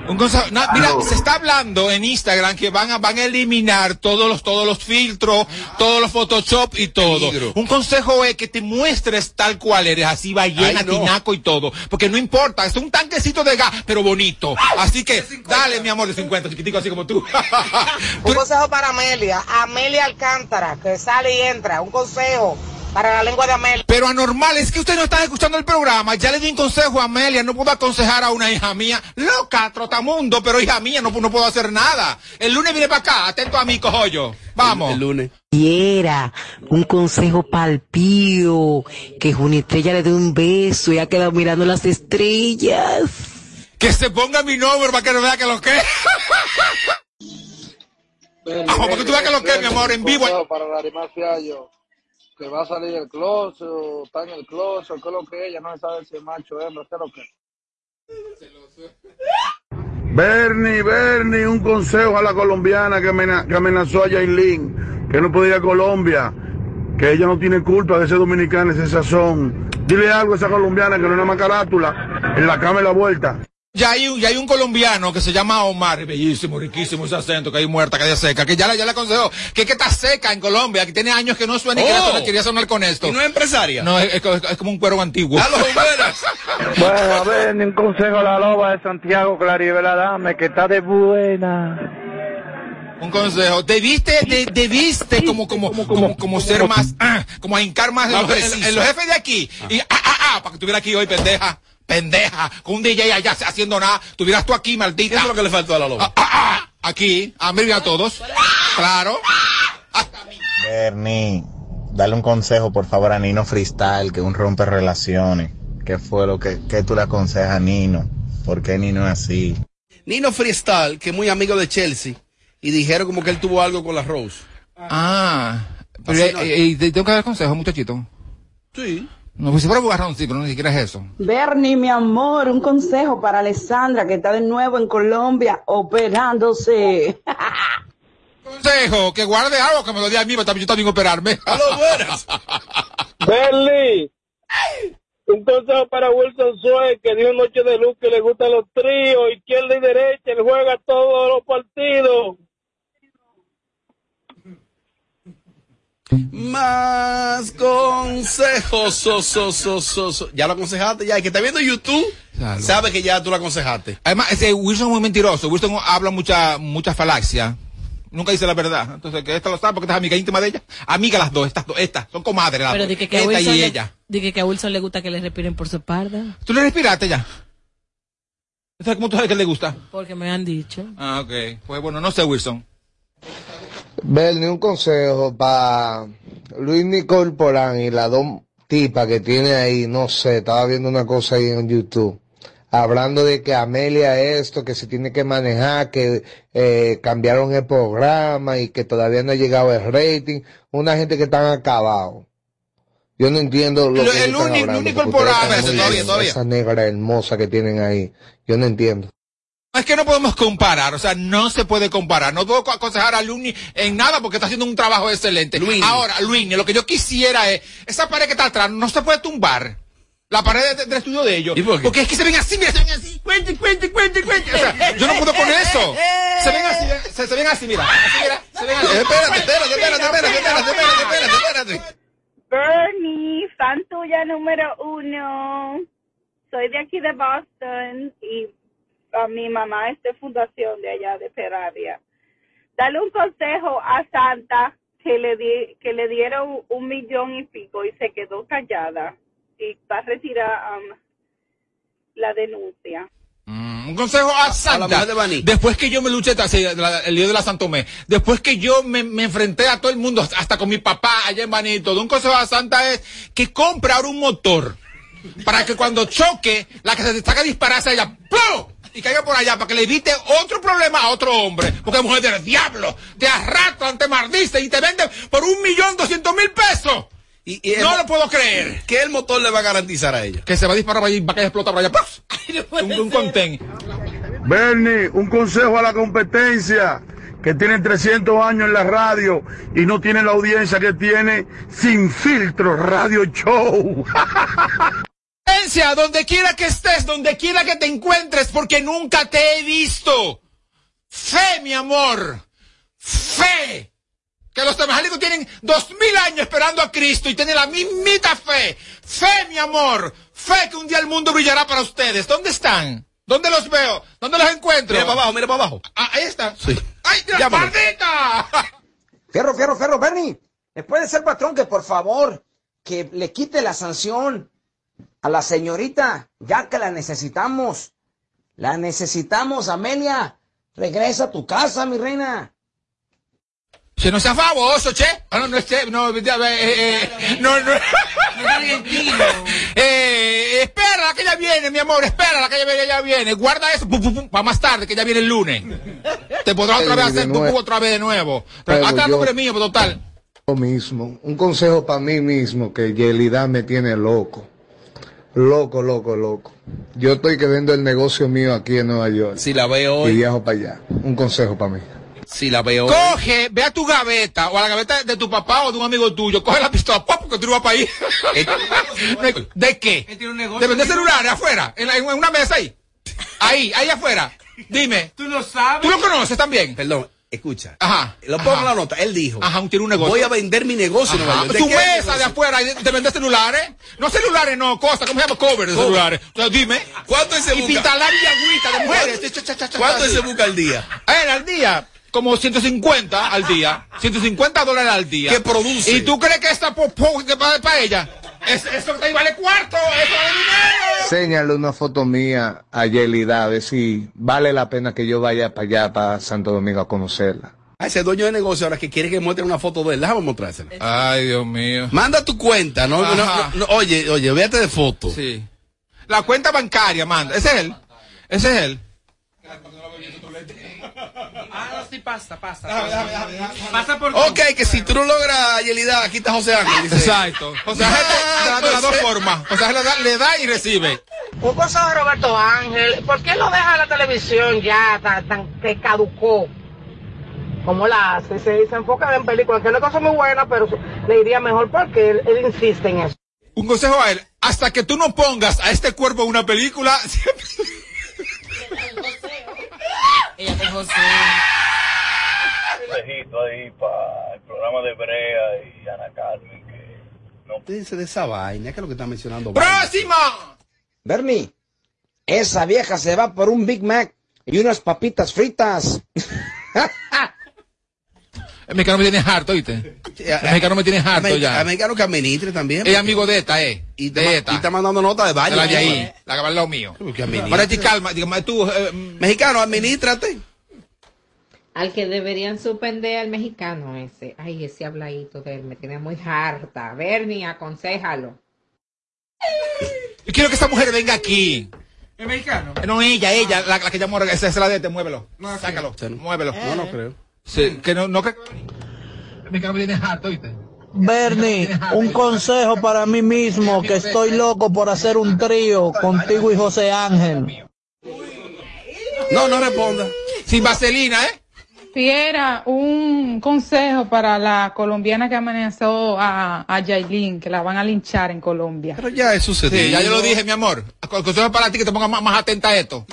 Un consejo, na- mira, se está hablando en Instagram que van a, van a eliminar todos los, todos los filtros, todos los Photoshop y todo. Un consejo es que te muestres tal cual eres, así ballena, no. tinaco y todo. Porque no importa, es un tanquecito de gas, pero bonito. Así que, dale, mi amor, de 50, chiquitico, así como tú. Un consejo para Amelia, Amelia Alcántara, que sale y entra. Un consejo para la lengua de Amelia. Pero anormal, es que ustedes no están escuchando el programa. Ya le di un consejo a Amelia, no puedo aconsejar a una hija mía. Loca, trotamundo, pero hija mía, no, no puedo hacer nada. El lunes viene para acá, atento a mí, cojollo. Vamos. El lunes. Quiera un consejo pa'l pío, que Juni Estrella le dé un beso y ha quedado mirando las estrellas. Que se ponga mi nombre para que no vea que lo que. Para que tú veas que lo que, mi amor, en vivo. Para Fiallo, que va a salir del closet, o está en el closet, qué es lo que ella no sabe si es macho hembra, qué es lo que. Bernie, Bernie, un consejo a la colombiana que, amena- que amenazó a Yailin, que no podía ir a Colombia, que ella no tiene culpa de ser dominicana, ese sazón. Dile algo a esa colombiana que no es una más carátula, en la cama y la vuelta. Ya hay, un, ya hay un colombiano que se llama Omar, bellísimo, riquísimo ese acento, que hay muerta, que hay seca, que ya, le- ya le aconsejó, que, que está seca en Colombia, que tiene años que no suena y quería, Oh. sonar, quería sonar con esto. ¿Y no es empresaria? No, es, es- es como un cuero antiguo. ¡Aló, buenas! Bueno, a ver, un consejo a la loba de Santiago Claribela Dame, que está de buena. Un consejo. Debiste, de- debiste como, como, como, como ser más, ah, como a hincar más en los, en los jefes de aquí. Y, ah, ah, ah, para que estuviera aquí hoy, pendeja. Pendeja. Con un DJ allá haciendo nada. Tuvieras tú aquí, maldita. ¿Qué es lo que le faltó a la loba? Ah, ah, ah, aquí. A mí y a todos. Claro. Bernie, dale un consejo por favor a Nino Freestyle, que es un rompe relaciones. ¿Qué fue lo que, que tú le aconsejas a Nino? ¿Por qué Nino es así? Nino Freestyle, que es muy amigo de Chelsea, y dijeron como que él tuvo algo con la Rose. Ah. Pero, Así eh, no. eh, te tengo que dar consejo, muchachito. Sí. No, pues si fuera bugarrón, sí, pero no ni siquiera es eso. Bernie, mi amor, un consejo para Alessandra, que está de nuevo en Colombia operándose. Consejo, que guarde algo que me lo dé a mí, para yo también operarme. ¡Aló, buenas! Bernie, un consejo para Wilson Suez, que dio noche de luz, que le gustan los tríos, izquierda y derecha, él juega todos los partidos. Más consejos. so, so, so, so, so. Ya lo aconsejaste, ya. El que está viendo YouTube Claro. sabe que ya tú lo aconsejaste. Además, ese Wilson es muy mentiroso. Wilson habla mucha, mucha falacia. Nunca dice la verdad. Entonces, que esta lo sabe porque esta es amiga íntima de ella. Amiga las dos, estas dos, estas. Son comadres las Pero dos. di que, que a Esta Wilson y le, ella. di que, a Wilson le gusta que le respiren por su espalda. ¿Tú le respiraste ya? ¿Sabes cómo tú sabes que le gusta? Porque me han dicho. Ah, ok. Pues bueno, no sé, Wilson. Bernie, un consejo para Luis Nicole Porán y las dos tipas que tiene ahí, no sé, estaba viendo una cosa ahí en YouTube, hablando de que Amelia esto, que se tiene que manejar, que eh, cambiaron el programa y que todavía no ha llegado el rating, una gente que están acabados. Yo no entiendo lo Lo- que el están único- hablando, único porque ustedes programa todavía, todavía. Esa negra hermosa que tienen ahí, yo no entiendo. Es que no podemos comparar, o sea, no se puede comparar. No puedo aconsejar a Luni en nada porque está haciendo un trabajo excelente. Ahora, Luini, lo que yo quisiera es, esa pared que está atrás no se puede tumbar. La pared de- del estudio de ellos. Porque es que se ven así, mira, se ven así. Cuente, cuente, cuente, cuente. O sea, yo no puedo con eso. Se ven así, se, se ven así, mira. Así, mira, se ven así. Espérate, espérate, espérate, espérate, espérate, espérate, espérate, espérate. Bernie, fan tuya número uno. Soy de aquí de Boston y a mi mamá es de fundación de allá de Peravia. Dale un consejo a Santa que le di, que le dieron un millón y pico y se quedó callada y va a retirar um, la denuncia. Un consejo a Santa. mujer de Baní. Después que yo me luché el lío de la Santomé, después que yo me, me enfrenté a todo el mundo, hasta con mi papá allá en Baní, y todo un consejo a Santa es que compre ahora un motor para que cuando choque, la que se destaca dispararse ella, ¡plum! Y caiga por allá para que le evite otro problema a otro hombre. Porque mujer del diablo, te arrastran, te mardiste y te venden por un millón doscientos mil pesos. Y, y el no mo- lo puedo creer. ¿Qué el motor le va a garantizar a ella? Que se va a disparar para allá y va a explotar por allá. Un, un contén. Bernie, un consejo a la competencia que tienen 300 años en la radio y no tienen la audiencia que tiene Sin Filtro Radio Show. Donde quiera que estés, donde quiera que te encuentres, porque nunca te he visto. Fe, mi amor. Fe. Que los evangélicos tienen dos mil años esperando a Cristo y tienen la mismita fe. Fe, mi amor. Fe que un día el mundo brillará para ustedes. ¿Dónde están? ¿Dónde los veo? ¿Dónde los encuentro? Mira para abajo, mira para abajo. Ah, ahí está. Sí. ¡Ay, Llámalo. maldita! Fierro, fierro, fierro, Bernie. ¿Me puede ser patrón que por favor que le quite la sanción a la señorita, ya que la necesitamos? La necesitamos, Amelia. Regresa a tu casa, mi reina. Se no sea famoso, che. Ah, no, no es che. No, eh, eh, eh, no, no. Eh, espera que ella viene, mi amor, espera que ella viene, ella viene. Guarda eso para más tarde, que ya viene el lunes. Te podrás otra vez hacer pupú otra vez de nuevo. Hasta el nombre mío, pero total. Lo mismo, un consejo para mí mismo, que Yelida me tiene loco. Loco, loco, loco. Yo estoy que vendo el negocio mío aquí en Nueva York. Si la veo Y hoy, viajo para allá. Un consejo para mí. si la veo hoy. Coge, ve a tu gaveta o a la gaveta de tu papá o de un amigo tuyo. Coge la pistola, ¡pum! porque tú no vas para ahí. ¿De, de qué? ¿De vender celulares afuera? ¿En, la- en una mesa ahí? Ahí, ahí afuera. Dime. Tú lo sabes. ¿Tú lo conoces también? Perdón, escucha. Ajá. Lo pongo en la nota. Él dijo. Ajá, un- tiene un negocio. Voy a vender mi negocio en Ajá. York. ¿De Tu mesa de afuera de vender celulares. No celulares, no, cosa. ¿Cómo se llama? Cover de Cover. celulares. Entonces, dime. ¿Cuánto se Y busca? pintalar y agüita de mujeres. ¿Cuánto cha, se busca al día? Eh, al día. Como 150 al día. 150 dólares al día. ¿Qué produce? ¿Y tú crees que esta popó que para ella? Es- eso ahí vale cuarto. Eso vale dinero. Enséñale una foto mía a Yelida, a ver si vale la pena que yo vaya para allá, para Santo Domingo, a conocerla. A ese dueño de negocio ahora que quiere que muestre una foto de él. Déjame mostrársela. Ay, Dios mío. Manda tu cuenta, ¿no? no, no, no, oye, oye, véate de foto. Sí. La cuenta bancaria, manda. Ese es él. Ese es él. No, sí, pasa, pasa. Pasa por Ok, que si tú no logras Yelida, aquí está José Ángel. dice. Exacto. O sea, de las- de las dos formas. O sea, le da, le da y recibe. Un consejo de Roberto Ángel, ¿por qué lo deja la televisión ya tan, tan que caducó? Como la hace, se, se enfoca en películas, que no es cosa muy buena, pero le iría mejor porque él, él insiste en eso. Un consejo a él. Hasta que tú no pongas a este cuerpo en una película, siempre- Ella de José. Consejito ahí para el programa de Brea y Ana Carmen que no Dice de esa vaina, que es lo que está mencionando. ¡Próxima! Bernie, esa vieja se va por un Big Mac y unas papitas fritas. El mexicano me tiene harto, ¿oíste? El mexicano me tiene harto ya. Americano que administre también. Es amigo de esta, eh. Y de ma- esta. y está mandando nota de baño. De la de ahí. La que va al lado mío. Ti, calma. Dígame, tú, eh, Mexicano, administrate. Al que deberían suspender al mexicano ese. Ay, ese habladito de él me tiene muy harta. Bernie, aconsejalo. Yo quiero que esta mujer venga aquí. ¿Es mexicano? No, ella, ella, la, la que llamó, esa es la de este, muévelo. No, Sácalo, muévelo. No, no creo. Sí, que no, no que... El mexicano me tiene harto, ¿oíste? Bernie, un consejo para mí mismo, que estoy loco por hacer un trío contigo y José Ángel. No, no responda. Sin vaselina, ¿eh? Fiera, un consejo para la colombiana que amenazó a, a Yailin, que la van a linchar en Colombia. Pero ya es sucedido. Sí, ya yo lo dije, mi amor. El consejo es para ti que te pongas más, más atenta a esto.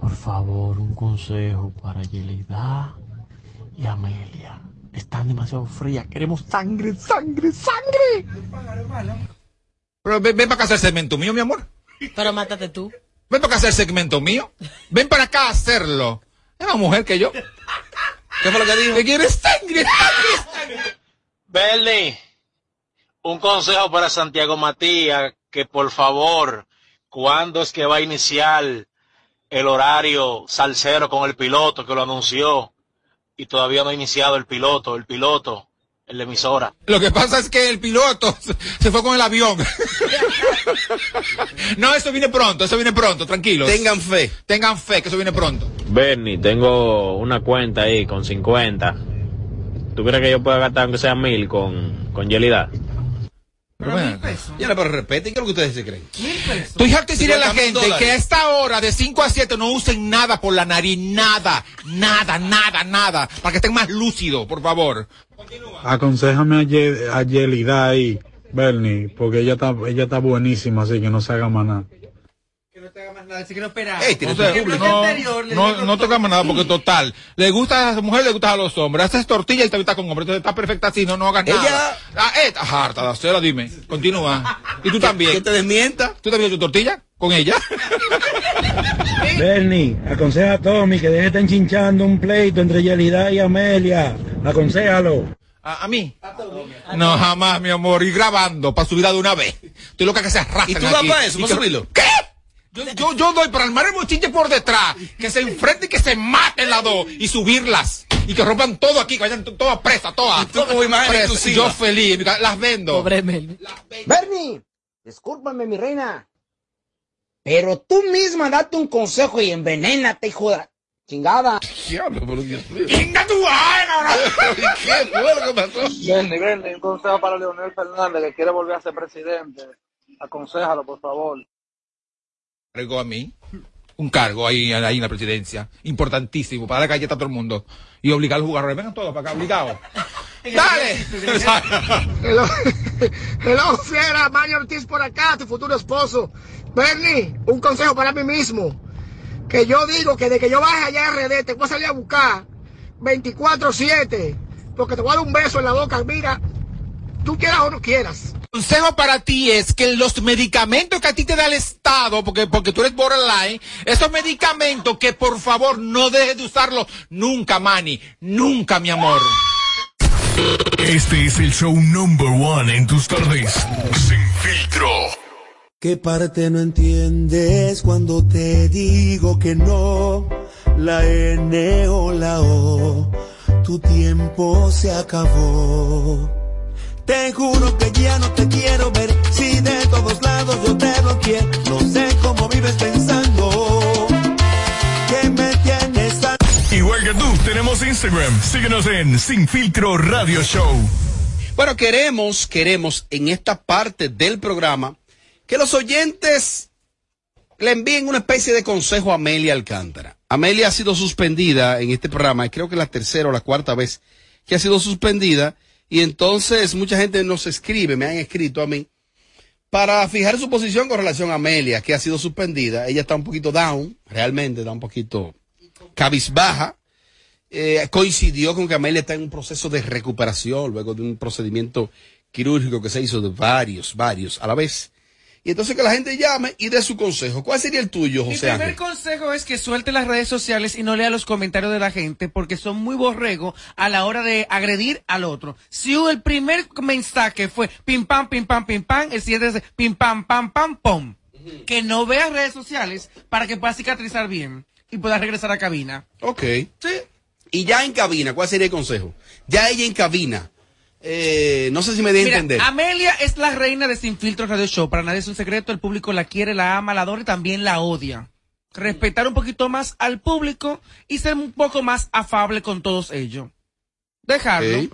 Por favor, un consejo para Yelida y Amelia. están demasiado frías. Queremos sangre, sangre, sangre. Pero ven, ven para acá a hacer segmento mío, mi amor. Pero mátate tú. Ven para acá a hacer segmento mío. Ven para acá a hacerlo. Es más mujer que yo. ¿Qué fue lo que dijo? ¿Qué quieres sangre, sangre? Bernie, un consejo para Santiago Matías, que por favor, ¿cuándo es que va a iniciar el horario salsero con el piloto que lo anunció? Y todavía no ha iniciado el piloto, el piloto, en la emisora. Lo que pasa es que el piloto se- se fue con el avión. no, eso viene pronto, eso viene pronto, tranquilos. Tengan fe. Tengan fe, que eso viene pronto. Bernie, tengo una cuenta ahí con 50. ¿Tú crees que yo pueda gastar aunque sea mil con, con Yelida? Ya no, pero respeten, ¿qué es lo que ustedes se creen? Tú hija decirle a la 50 mil gente dólares. que a esta hora de 5 a 7 no usen nada por la nariz, nada, nada, nada, nada, para que estén más lúcidos, por favor. Aconsejame a, Ye- a Yelida ahí, Bernie, porque ella está, ella está buenísima, así que no se haga más nada. Así que no esperaba. O sea, no, no, no tocamos nada porque total, le gusta a las mujeres, le gusta a los hombres. Haces tortilla y te está con hombres, entonces está perfecta así, no, no hagas Ella- nada. Ah, eh, estás harta de hacerla, dime. Continúa. Y tú también. Que te desmienta. ¿Tú también tu tortilla? ¿Con ella? Bernie, aconseja a Tommy que deje de estar enchinchando un pleito entre Yelida y Amelia. Aconsejalo. ¿A, a mí? No, jamás, mi amor. Y grabando para subirla de una vez. Estoy loca que se arrastren ¿Y tú aquí. para eso, para que- subirlo? ¿Qué? Yo, yo, yo doy para armar el mochinche por detrás, que se enfrenten y que se maten las dos y subirlas. Y que rompan todo aquí, que vayan to- todas presas, todas. Tú como imagen. Yo feliz, las vendo. Bernie, discúlpame, mi reina. Pero tú misma date un consejo y envenénate, hijo de la chingada. Diablo, por Dios mío. ¡Venga tu ¿Qué fue lo que pasó? Bernie, Bernie, un consejo para Leonel Fernández que quiere volver a ser presidente. Aconsejalo, por favor. Cargo a mí. Un cargo ahí, ahí en la presidencia. Importantísimo. Para dar galleta a todo el mundo. Y obligar a los jugadores. Vengan todos para acá, obligados. ¡Dale! Hello, hello, fiera, Mario Ortiz por acá, tu futuro esposo. Bernie, un consejo para mí mismo. Que yo digo que de que yo baje allá a RD, te voy a salir a buscar 24-7. Porque te voy a dar un beso en la boca. Mira, tú quieras o no quieras. Consejo para ti es que los medicamentos que a ti te da el Estado, porque, porque tú eres borderline, esos medicamentos que por favor no dejes de usarlos nunca, Manny. Nunca, mi amor. Este es el show number one en tus tardes. Sin filtro. ¿Qué parte no entiendes cuando te digo que no? La N o la O, tu tiempo se acabó. Te juro que ya no te quiero ver, si de todos lados yo te bloqueé. No sé cómo vives pensando que me tienes tan... Igual que tú, tenemos Instagram. Síguenos en Sin Filtro Radio Show. Bueno, queremos, queremos en esta parte del programa que los oyentes le envíen una especie de consejo a Amelia Alcántara. Amelia ha sido suspendida en este programa, y creo que es la tercera o la cuarta vez que ha sido suspendida, y entonces mucha gente nos escribe, me han escrito a mí, para fijar su posición con relación a Amelia, que ha sido suspendida. Ella está un poquito down, realmente está un poquito cabizbaja. Eh, coincidió con que Amelia está en un proceso de recuperación luego de un procedimiento quirúrgico que se hizo de varios, varios a la vez. Y entonces que la gente llame y dé su consejo. ¿Cuál sería el tuyo, Mi José primer Ángel? consejo es que suelte las redes sociales y no lea los comentarios de la gente porque son muy borregos a la hora de agredir al otro. Si el primer mensaje fue pim pam, pim pam, pim pam, el siguiente es pim pam, pam, pam, pom. Que no veas redes sociales para que puedas cicatrizar bien y puedas regresar a cabina. Ok. Sí. Y ya en cabina, ¿cuál sería el consejo? Ya ella en cabina. Eh, no sé si me di a entender. Amelia es la reina de Sin Filtro Radio Show. Para nadie es un secreto. El público la quiere, la ama, la adora y también la odia. Respetar un poquito más al público y ser un poco más afable con todos ellos. Dejarlo.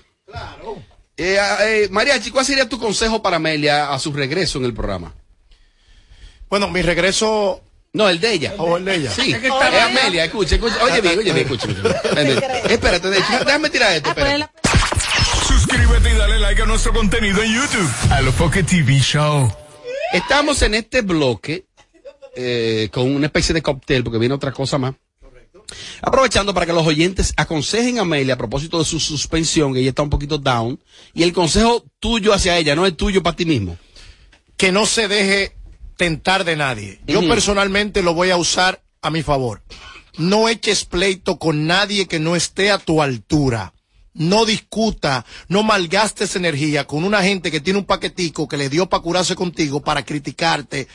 Ok. Eh, eh, Mariachi, ¿cuál sería tu consejo para Amelia a su regreso en el programa? Bueno, mi regreso. No, el de ella. O el de ella. Sí, es Amelia, escucha, escucha. Oye bien, oye bien, escucha. Espérate, déjame tirar esto, espérate. Suscríbete y dale like a nuestro contenido en YouTube. Alofoque TV Show. Estamos en este bloque eh, con una especie de cóctel, porque viene otra cosa más. Aprovechando para que los oyentes aconsejen a Amelia a propósito de su suspensión, que ella está un poquito down, y el consejo tuyo hacia ella, no es tuyo para ti mismo. que no se deje tentar de nadie. Yo personalmente lo voy a usar a mi favor. No eches pleito con nadie que no esté a tu altura. No discuta, no malgastes energía con una gente que tiene un paquetico que le dio para curarse contigo, para criticarte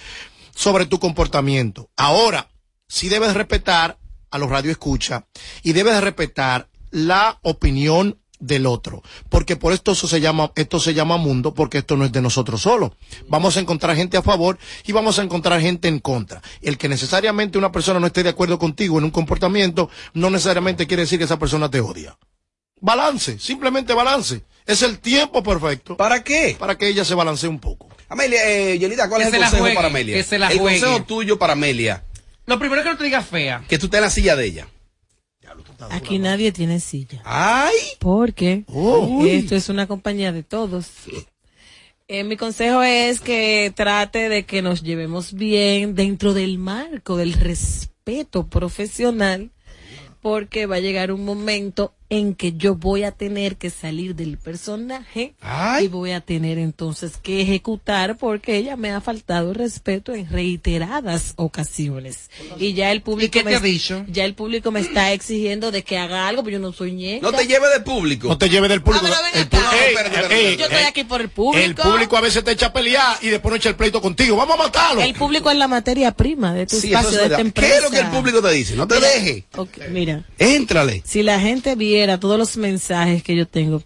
sobre tu comportamiento. Ahora, sí debes respetar a los radioescucha y debes respetar la opinión del otro, porque por esto eso se llama esto se llama mundo, porque esto no es de nosotros solo. Vamos a encontrar gente a favor y vamos a encontrar gente en contra. El que necesariamente una persona no esté de acuerdo contigo en un comportamiento no necesariamente quiere decir que esa persona te odia. Balance, simplemente balance. Es el tiempo perfecto. ¿Para qué? Para que ella se balancee un poco. Amelia, eh, Yelida, ¿cuál Que es el consejo juegue, para Amelia? que se la el juegue. consejo tuyo para Amelia, Lo primero es que no te digas fea. que tú estés en la silla de ella. Aquí nadie tiene silla. ¡Ay! Porque Uy. esto es una compañía de todos. Eh, mi consejo es que trate de que nos llevemos bien dentro del marco del respeto profesional, porque va a llegar un momento en que yo voy a tener que salir del personaje y voy a tener entonces que ejecutar porque ella me ha faltado respeto en reiteradas ocasiones. Y ya el público me, ya el público me está exigiendo de que haga algo, pero yo no soy ñeca. No te lleves de público. No te lleves del público. Ah, El. Ey, ey, Yo estoy aquí por el público. El público a veces te echa a pelear y después no echa el pleito contigo. Vamos a matarlo. El público es la materia prima de tu Sí, espacio, es de esta empresa. ¿Qué es lo que el público te dice? No te Mira, deje. ok, mira, Éntrale. si la gente viera todos los mensajes que yo tengo,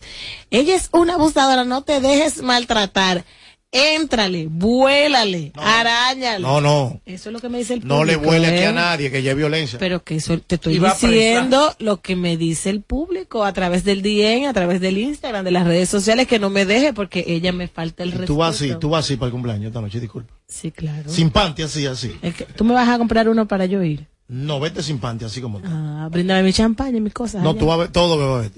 ella es una abusadora, no te dejes maltratar. Éntrale, vuélale, arañale. No, no. Eso es lo que me dice el público. No le vuele aquí ¿eh? a nadie que ya es violencia. Pero que eso te estoy diciendo lo que me dice el público a través del DM, a través del Instagram, de las redes sociales, que no me deje porque ella me falta el Y respeto. tú vas así, tú vas así para el cumpleaños esta noche, disculpa. Sí, claro. Sin panty, así, así. Es que tú me vas a comprar uno para yo ir. No, vete sin panty, así como. Ah, bríndame mi champaña y mis cosas. No, allá. tú vas a ver todo, me vas a ver.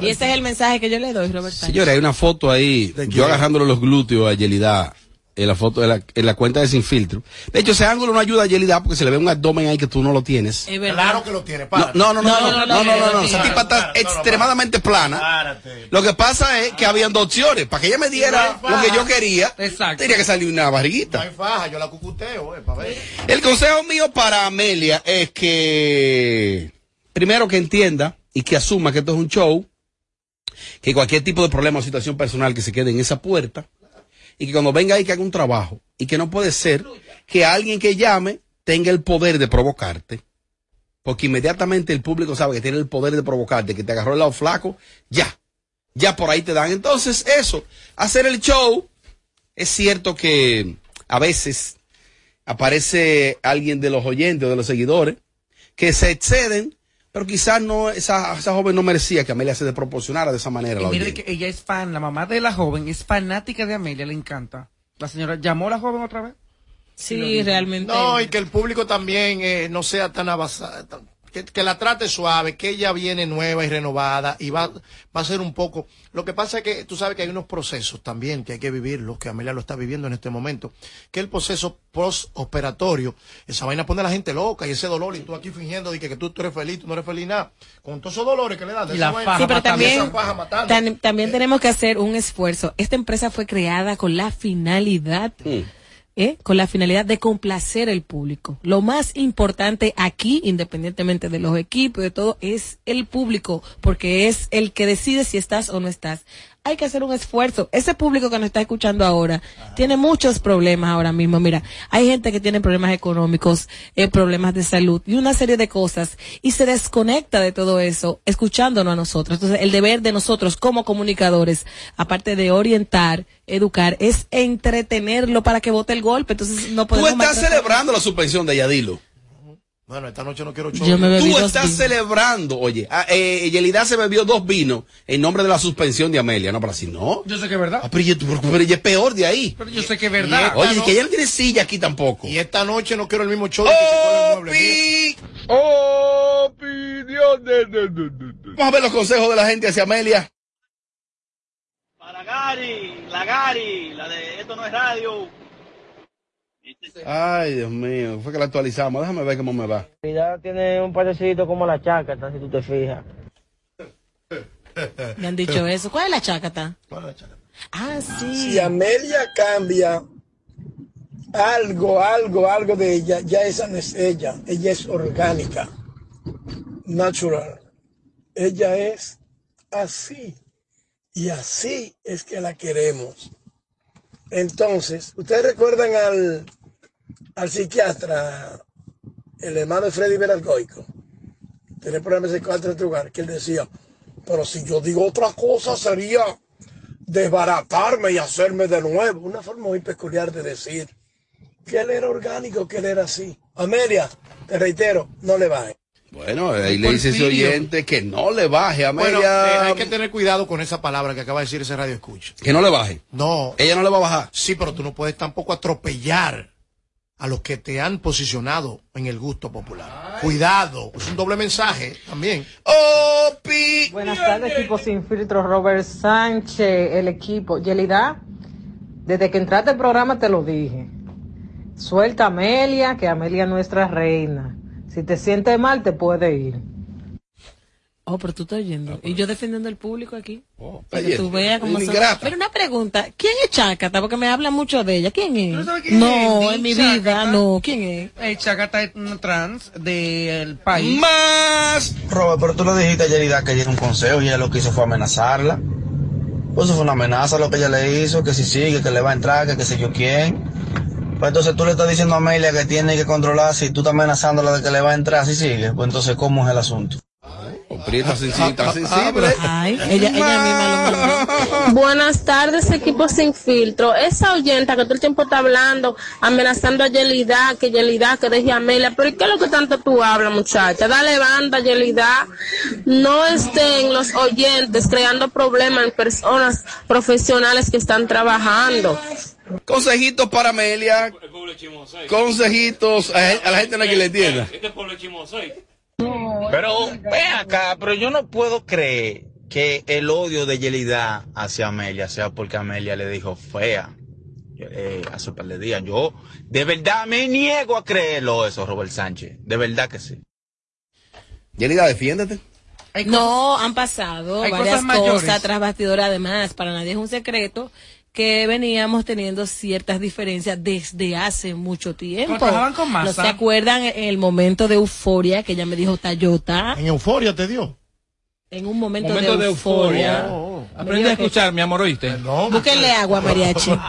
Y ese es el mensaje que yo le doy, Robert. Sánchez. Señores, hay una foto ahí, yo agarrándole los glúteos a Yelida en la foto de la, en la cuenta de Sin Filtro. De hecho, ese ángulo no ayuda a Yelida porque se le ve un abdomen ahí que tú no lo tienes. Es verdad. Claro que lo tiene, No, para. no, no, no, no, no, no, no, no, no, Esa no, tipa está no, no, no, extremadamente plana. Párate. Lo que pasa es que habían dos opciones. Para que ella me diera lo que yo quería, Exacto. tenía que salir una No barriguita. hay faja, yo la cucuteo, eh, para ver. El consejo mío para Amelia es que, primero que entienda y que asuma que esto es un show, que cualquier tipo de problema o situación personal que se quede en esa puerta, y que cuando venga ahí que haga un trabajo, y que no puede ser que alguien que llame tenga el poder de provocarte, porque inmediatamente el público sabe que tiene el poder de provocarte, que te agarró el lado flaco, ya, ya por ahí te dan. Entonces, eso, hacer el show, es cierto que a veces aparece alguien de los oyentes o de los seguidores que se exceden, pero quizás no, esa, esa joven no merecía que Amelia se desproporcionara de esa manera. Y mire oyente. que ella es fan, la mamá de la joven es fanática de Amelia, le encanta. La señora llamó a la joven otra vez. Sí, realmente. No, y que el público también eh, no sea tan avanzado, que, que la trate suave, que ella viene nueva y renovada y va, va a ser un poco... Lo que pasa es que tú sabes que hay unos procesos también que hay que vivirlos, que Amelia lo está viviendo en este momento, que el proceso postoperatorio, esa vaina pone a la gente loca y ese dolor y tú aquí fingiendo de que, que tú, tú eres feliz, tú no eres feliz, nada, con todos esos dolores que le dan. Y esa la vaina, faja Sí, pero matando, también, faja tan- también tenemos que hacer un esfuerzo. Esta empresa fue creada con la finalidad, ¿eh? con la finalidad de complacer al público. Lo más importante aquí, independientemente de los equipos de todo, es el público, porque es el que decide si estás o no estás. Hay que hacer un esfuerzo. Ese público que nos está escuchando ahora tiene muchos problemas ahora mismo. Mira, hay gente que tiene problemas económicos, eh, problemas de salud y una serie de cosas y se desconecta de todo eso escuchándonos a nosotros. Entonces, el deber de nosotros como comunicadores, aparte de orientar, educar, es entretenerlo para que vote el golpe. Entonces, no Tú podemos estás maltratar. celebrando la suspensión de Yadilo. Bueno, esta noche no quiero. Yo me bebí Tú dos estás vinos. celebrando, oye, ah, eh, Yelida se bebió dos vinos en nombre de la suspensión de Amelia, no, pero así no. Yo sé que es verdad. Ah, pero, ella es peor de ahí. Pero yo sé que es verdad. Oye, no- que ella no tiene silla aquí tampoco. Y esta noche no quiero el mismo show de que se. Opinión Vamos a ver los consejos de la gente hacia Amelia. Para Gary, la Gary, la de Esto no es radio. Ay, Dios mío, fue que la actualizamos. Déjame ver cómo me va. realidad tiene un parecido como la chácata, si tú te fijas. Me han dicho eso. ¿Cuál es la chácata? Ah, sí. Si Amelia cambia algo, algo, algo de ella, ya esa no es ella. Ella es orgánica, natural. Ella es así. Y así es que la queremos. Entonces, ¿ustedes recuerdan al, al psiquiatra, el hermano de Freddy Veralgoico? Tenía problemas de en lugar, que él decía, pero si yo digo otra cosa sería desbaratarme y hacerme de nuevo. Una forma muy peculiar de decir que él era orgánico, que él era así. Amelia, te reitero, no le baje. Bueno, ahí le dice ese oyente que no le baje a Bueno, Amelia. eh, hay que tener cuidado con esa palabra que acaba de decir ese radio escucha. Que no le baje. No. Ella no le va a bajar. Sí, pero tú no puedes tampoco atropellar a los que te han posicionado en el gusto popular. Cuidado, es un doble mensaje también. Buenas tardes, equipo sin filtro. Robert Sánchez, el equipo. Yelida, desde que entraste al programa te lo dije. Suelta a Amelia, que Amelia es nuestra reina. Si te sientes mal, te puede ir. Oh, pero tú estás oyendo. Y yo defendiendo al público aquí. Para que tú veas cómo son. Pero una pregunta. ¿Quién es Chácata? Porque me habla mucho de ella. ¿Quién es? quién no, es? en mi vida, no. ¿Quién es? El Chacata es una trans del país. Más. Robert, pero tú le dijiste a Yerida que diera un consejo y ella lo que hizo fue amenazarla. Pues eso fue una amenaza lo que ella le hizo, que si sigue, que le va a entrar, que qué sé yo quién. Pues entonces tú le estás diciendo a Amelia que tiene que controlarse y tú estás amenazándola de que le va a entrar si sigue. Pues entonces, ¿cómo es el asunto? Prieta sensible, está sensible. Ay, ella, ella misma lo. Buenas tardes, equipo sin filtro. Esa oyenta que todo el tiempo está hablando, amenazando a Yelida, que Yelida, que deje a Amelia. Pero ¿y qué es lo que tanto tú hablas, muchacha? Dale banda, Yelida. No estén los oyentes creando problemas en personas profesionales que están trabajando. Consejitos para Amelia. Consejitos a, a la gente no hay que le entienda. Pero ven acá, pero yo no puedo creer que el odio de Yelida hacia Amelia sea porque Amelia le dijo fea eh, hace un par de días. Yo de verdad me niego a creerlo eso, Robert Sánchez. De verdad que sí. Yelida, defiéndete. No, han pasado hay varias cosas cosas tras bastidores. Además, para nadie es un secreto que veníamos teniendo ciertas diferencias desde hace mucho tiempo. trabajaban con ¿No se acuerdan en el momento de euforia que ella me dijo Tayota? En euforia te dio. En un momento, Momento de, euforia. euforia. Aprende a escuchar, mi amor, ¿oíste? No. Búsquenle agua, mariachi.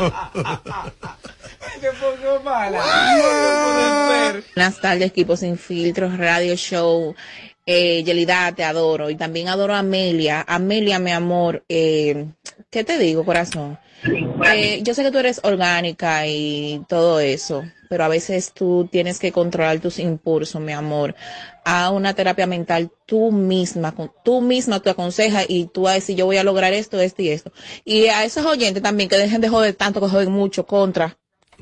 Mala. Buenas tardes, equipo sin filtros, radio show. Eh, Yelida, te adoro. Y también adoro a Amelia. Amelia, mi amor, eh, ¿qué te digo, corazón? Eh, yo sé que tú eres orgánica y todo eso, pero a veces tú tienes que controlar tus impulsos, mi amor. A una terapia mental tú misma, con- tú misma te aconsejas y tú vas a decir, yo voy a lograr esto, esto y esto. Y a esos oyentes también que dejen de joder tanto, que joden mucho contra.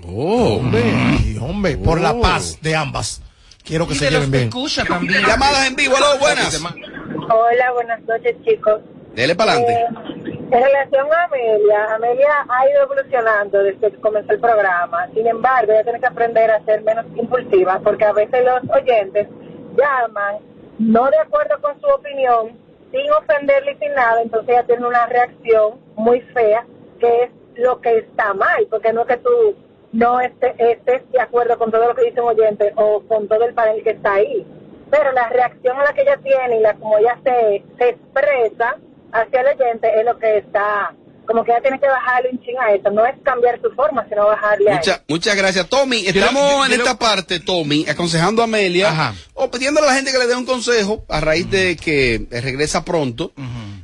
Oh, hombre, y, hombre, por la paz de ambas. Quiero que Y se lleven bien. escucha también. Llamadas en vivo, aló, buenas. Hola, buenas noches, chicos. Dele para adelante. Eh, en relación a Amelia, Amelia ha ido evolucionando desde que comenzó el programa. Sin embargo, ella tiene que aprender a ser menos impulsiva porque a veces los oyentes llaman no de acuerdo con su opinión, sin ofenderle y sin nada. Entonces ella tiene una reacción muy fea que es lo que está mal, porque no es que tú no esté- estés de acuerdo con todo lo que dice un oyente o con todo el panel que está ahí. Pero la reacción a la que ella tiene y la como ella se expresa hacia el oyente es lo que está, como que ella tiene que bajarle un ching a eso. No es cambiar su forma, sino bajarle a Mucha- muchas gracias, Tommy. Estamos en esta parte, Tommy, aconsejando a Amelia o pidiéndole a la gente que le dé un consejo a raíz de que regresa pronto.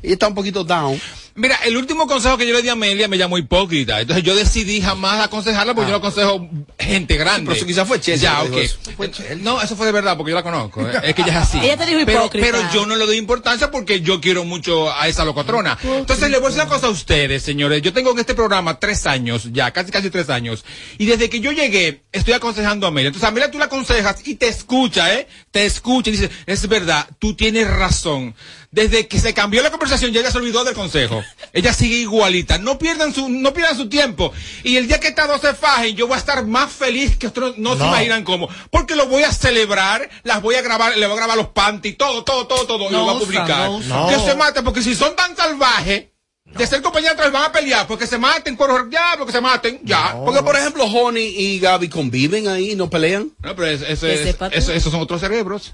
Ella está un poquito down. Mira, el último consejo que yo le di a Amelia me llamó hipócrita. Entonces yo decidí jamás aconsejarla porque yo le aconsejo gente grande. Pero eso quizás fue Chelsea Ya, ok. eso. No, eso fue de verdad porque yo la conozco. eh. Es que ella es así. Ella te dijo pero, hipócrita. pero yo no le doy importancia porque yo quiero mucho a esa locotrona. Entonces le voy a decir una cosa a ustedes, señores. Yo tengo en este programa tres años, ya, casi casi tres años. Y desde que yo llegué, estoy aconsejando a Amelia. Entonces Amelia tú la aconsejas y te escucha, ¿eh? Te escucha y dice, es verdad, tú tienes razón. Desde que se cambió la conversación, ya ella se olvidó del consejo. Ella sigue igualita. No pierdan su, no pierdan su tiempo. Y el día que estas dos se fajen, yo voy a estar más feliz que ustedes no, se imaginan cómo. Porque lo voy a celebrar, las voy a grabar, le voy a grabar los panties, todo, todo, todo, todo, y No lo voy a usa, publicar. no usa. Que se maten, porque si son tan salvajes, de ser compañeros otra vez van a pelear, porque se maten, por ya, porque se maten, ya. Porque, por ejemplo, Honey y Gaby conviven ahí, no pelean. No, pero es- eso Que es- sepa tú. eso- esos son otros cerebros.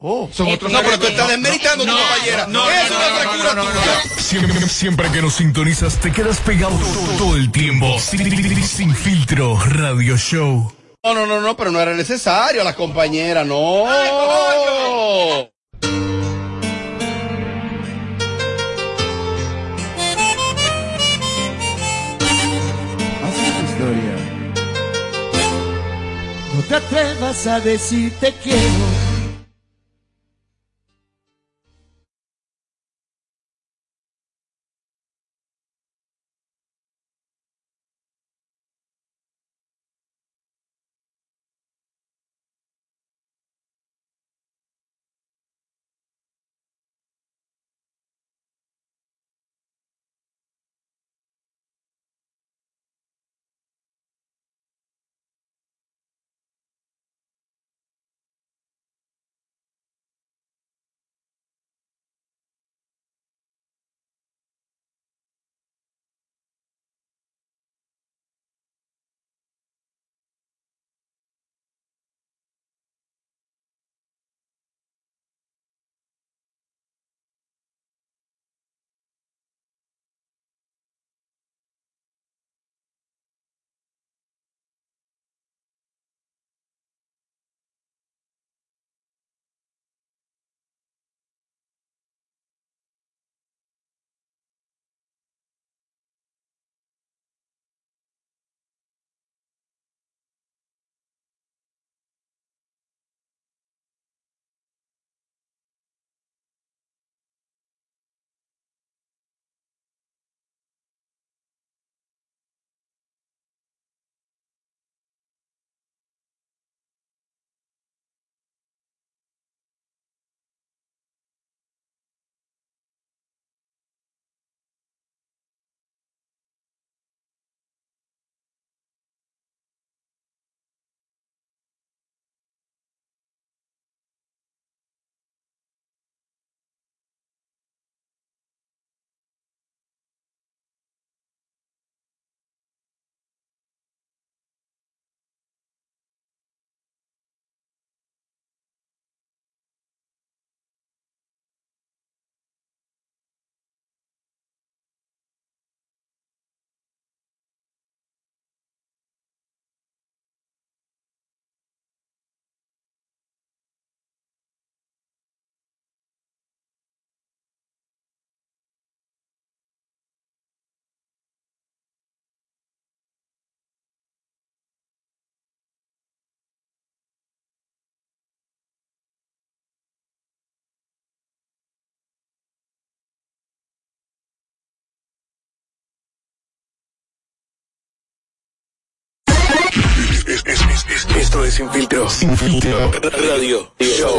Son otros no, pero tú estás desmeritando tu compañera. No, no, no es no, frescura no, no, no, tuya. no. Siempre, siempre que nos sintonizas te quedas pegado todo, todo el tiempo. Sin, sin filtro radio show. No, no, no, no, pero no era necesario la compañera, no. No te atrevas a decir te quiero. Esto es Sin Filtro. Sin Filtro. Radio Show.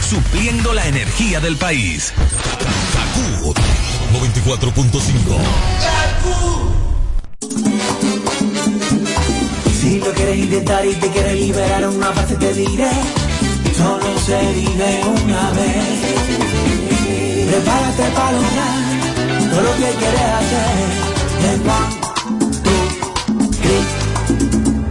supliendo la energía del país. Kaku 94.5. Si lo quieres intentar y te quieres liberar una parte te diré, solo se vive una vez. Prepárate para lograr todo lo que quieres hacer. Two, three,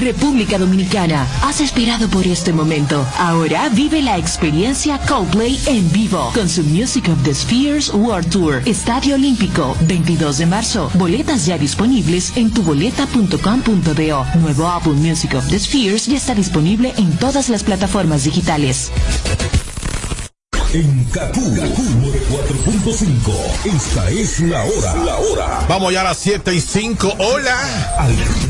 República Dominicana, has esperado por este momento. Ahora vive la experiencia Coldplay en vivo con su Music of the Spheres World Tour. Estadio Olímpico, 22 de marzo. Boletas ya disponibles en tuboleta.com.do. Nuevo álbum Music of the Spheres ya está disponible en todas las plataformas digitales. En Kaku, Kaku 4.5. Esta es la hora. La hora. Vamos ya a las 7 y 5. Hola.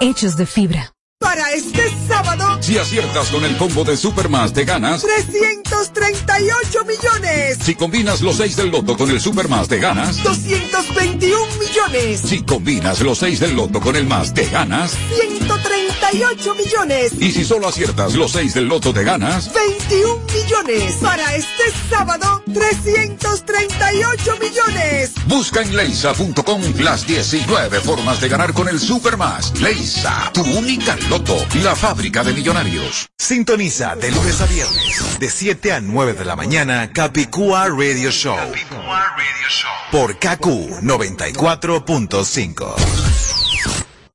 hechos de fibra. Para este sábado, Si aciertas con el combo de Supermas, te ganas. 338 millones, Si combinas los 6 del loto con el Supermas, te ganas. 221 millones, Si combinas los 6 del loto con el más, te ganas. 138 millones, Y si solo aciertas los 6 del loto, te ganas. 21 millones. Para este sábado, 338 millones. Busca en leisa.com las 19 formas de ganar con el Supermas. Leisa, tu única loto, la fábrica de millonarios. Sintoniza de lunes a viernes, de 7 a 9 de la mañana, Capicúa Radio Show. Por KQ 94.5.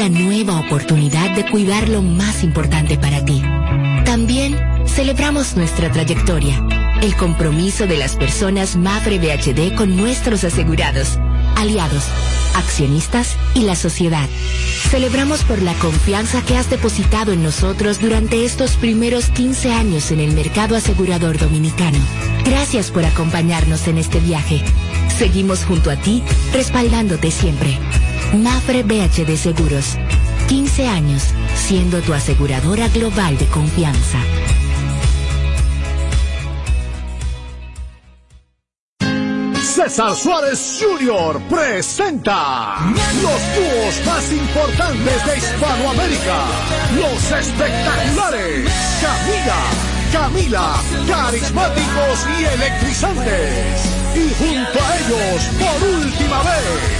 una nueva oportunidad de cuidar lo más importante para ti. También celebramos nuestra trayectoria, el compromiso de las personas Mafre BHD con nuestros asegurados, aliados, accionistas y la sociedad. Celebramos por la confianza que has depositado en nosotros durante estos primeros 15 años en el mercado asegurador dominicano. Gracias por acompañarnos en este viaje. Seguimos junto a ti, respaldándote siempre. Mafre BHD Seguros. 15 años siendo tu aseguradora global de confianza. César Suárez Jr. presenta los dúos más importantes de Hispanoamérica, los espectaculares Camila, Camila, carismáticos y electrizantes. Y junto a ellos, por última vez,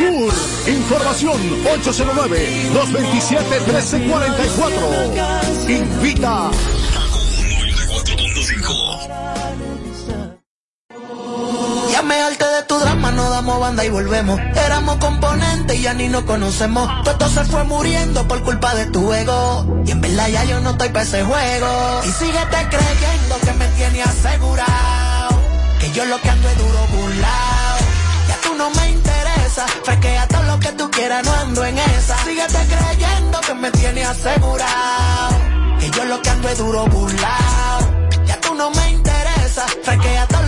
Información 809-227-1344. Invita. Ya me harté de tu drama, no damos banda y volvemos. Éramos componentes y ya ni nos conocemos. Todo se fue muriendo por culpa de tu ego. Y en verdad ya yo no estoy para ese juego. Y síguete creyendo que me tiene asegurado. Que yo lo que ando es duro burlao. Ya tú no me Fresquea todo lo que tú quieras, no ando en esa. Síguete creyendo que me tiene asegurado. Que yo lo que ando es duro burlao. Ya tú no me interesa. Fresquea todo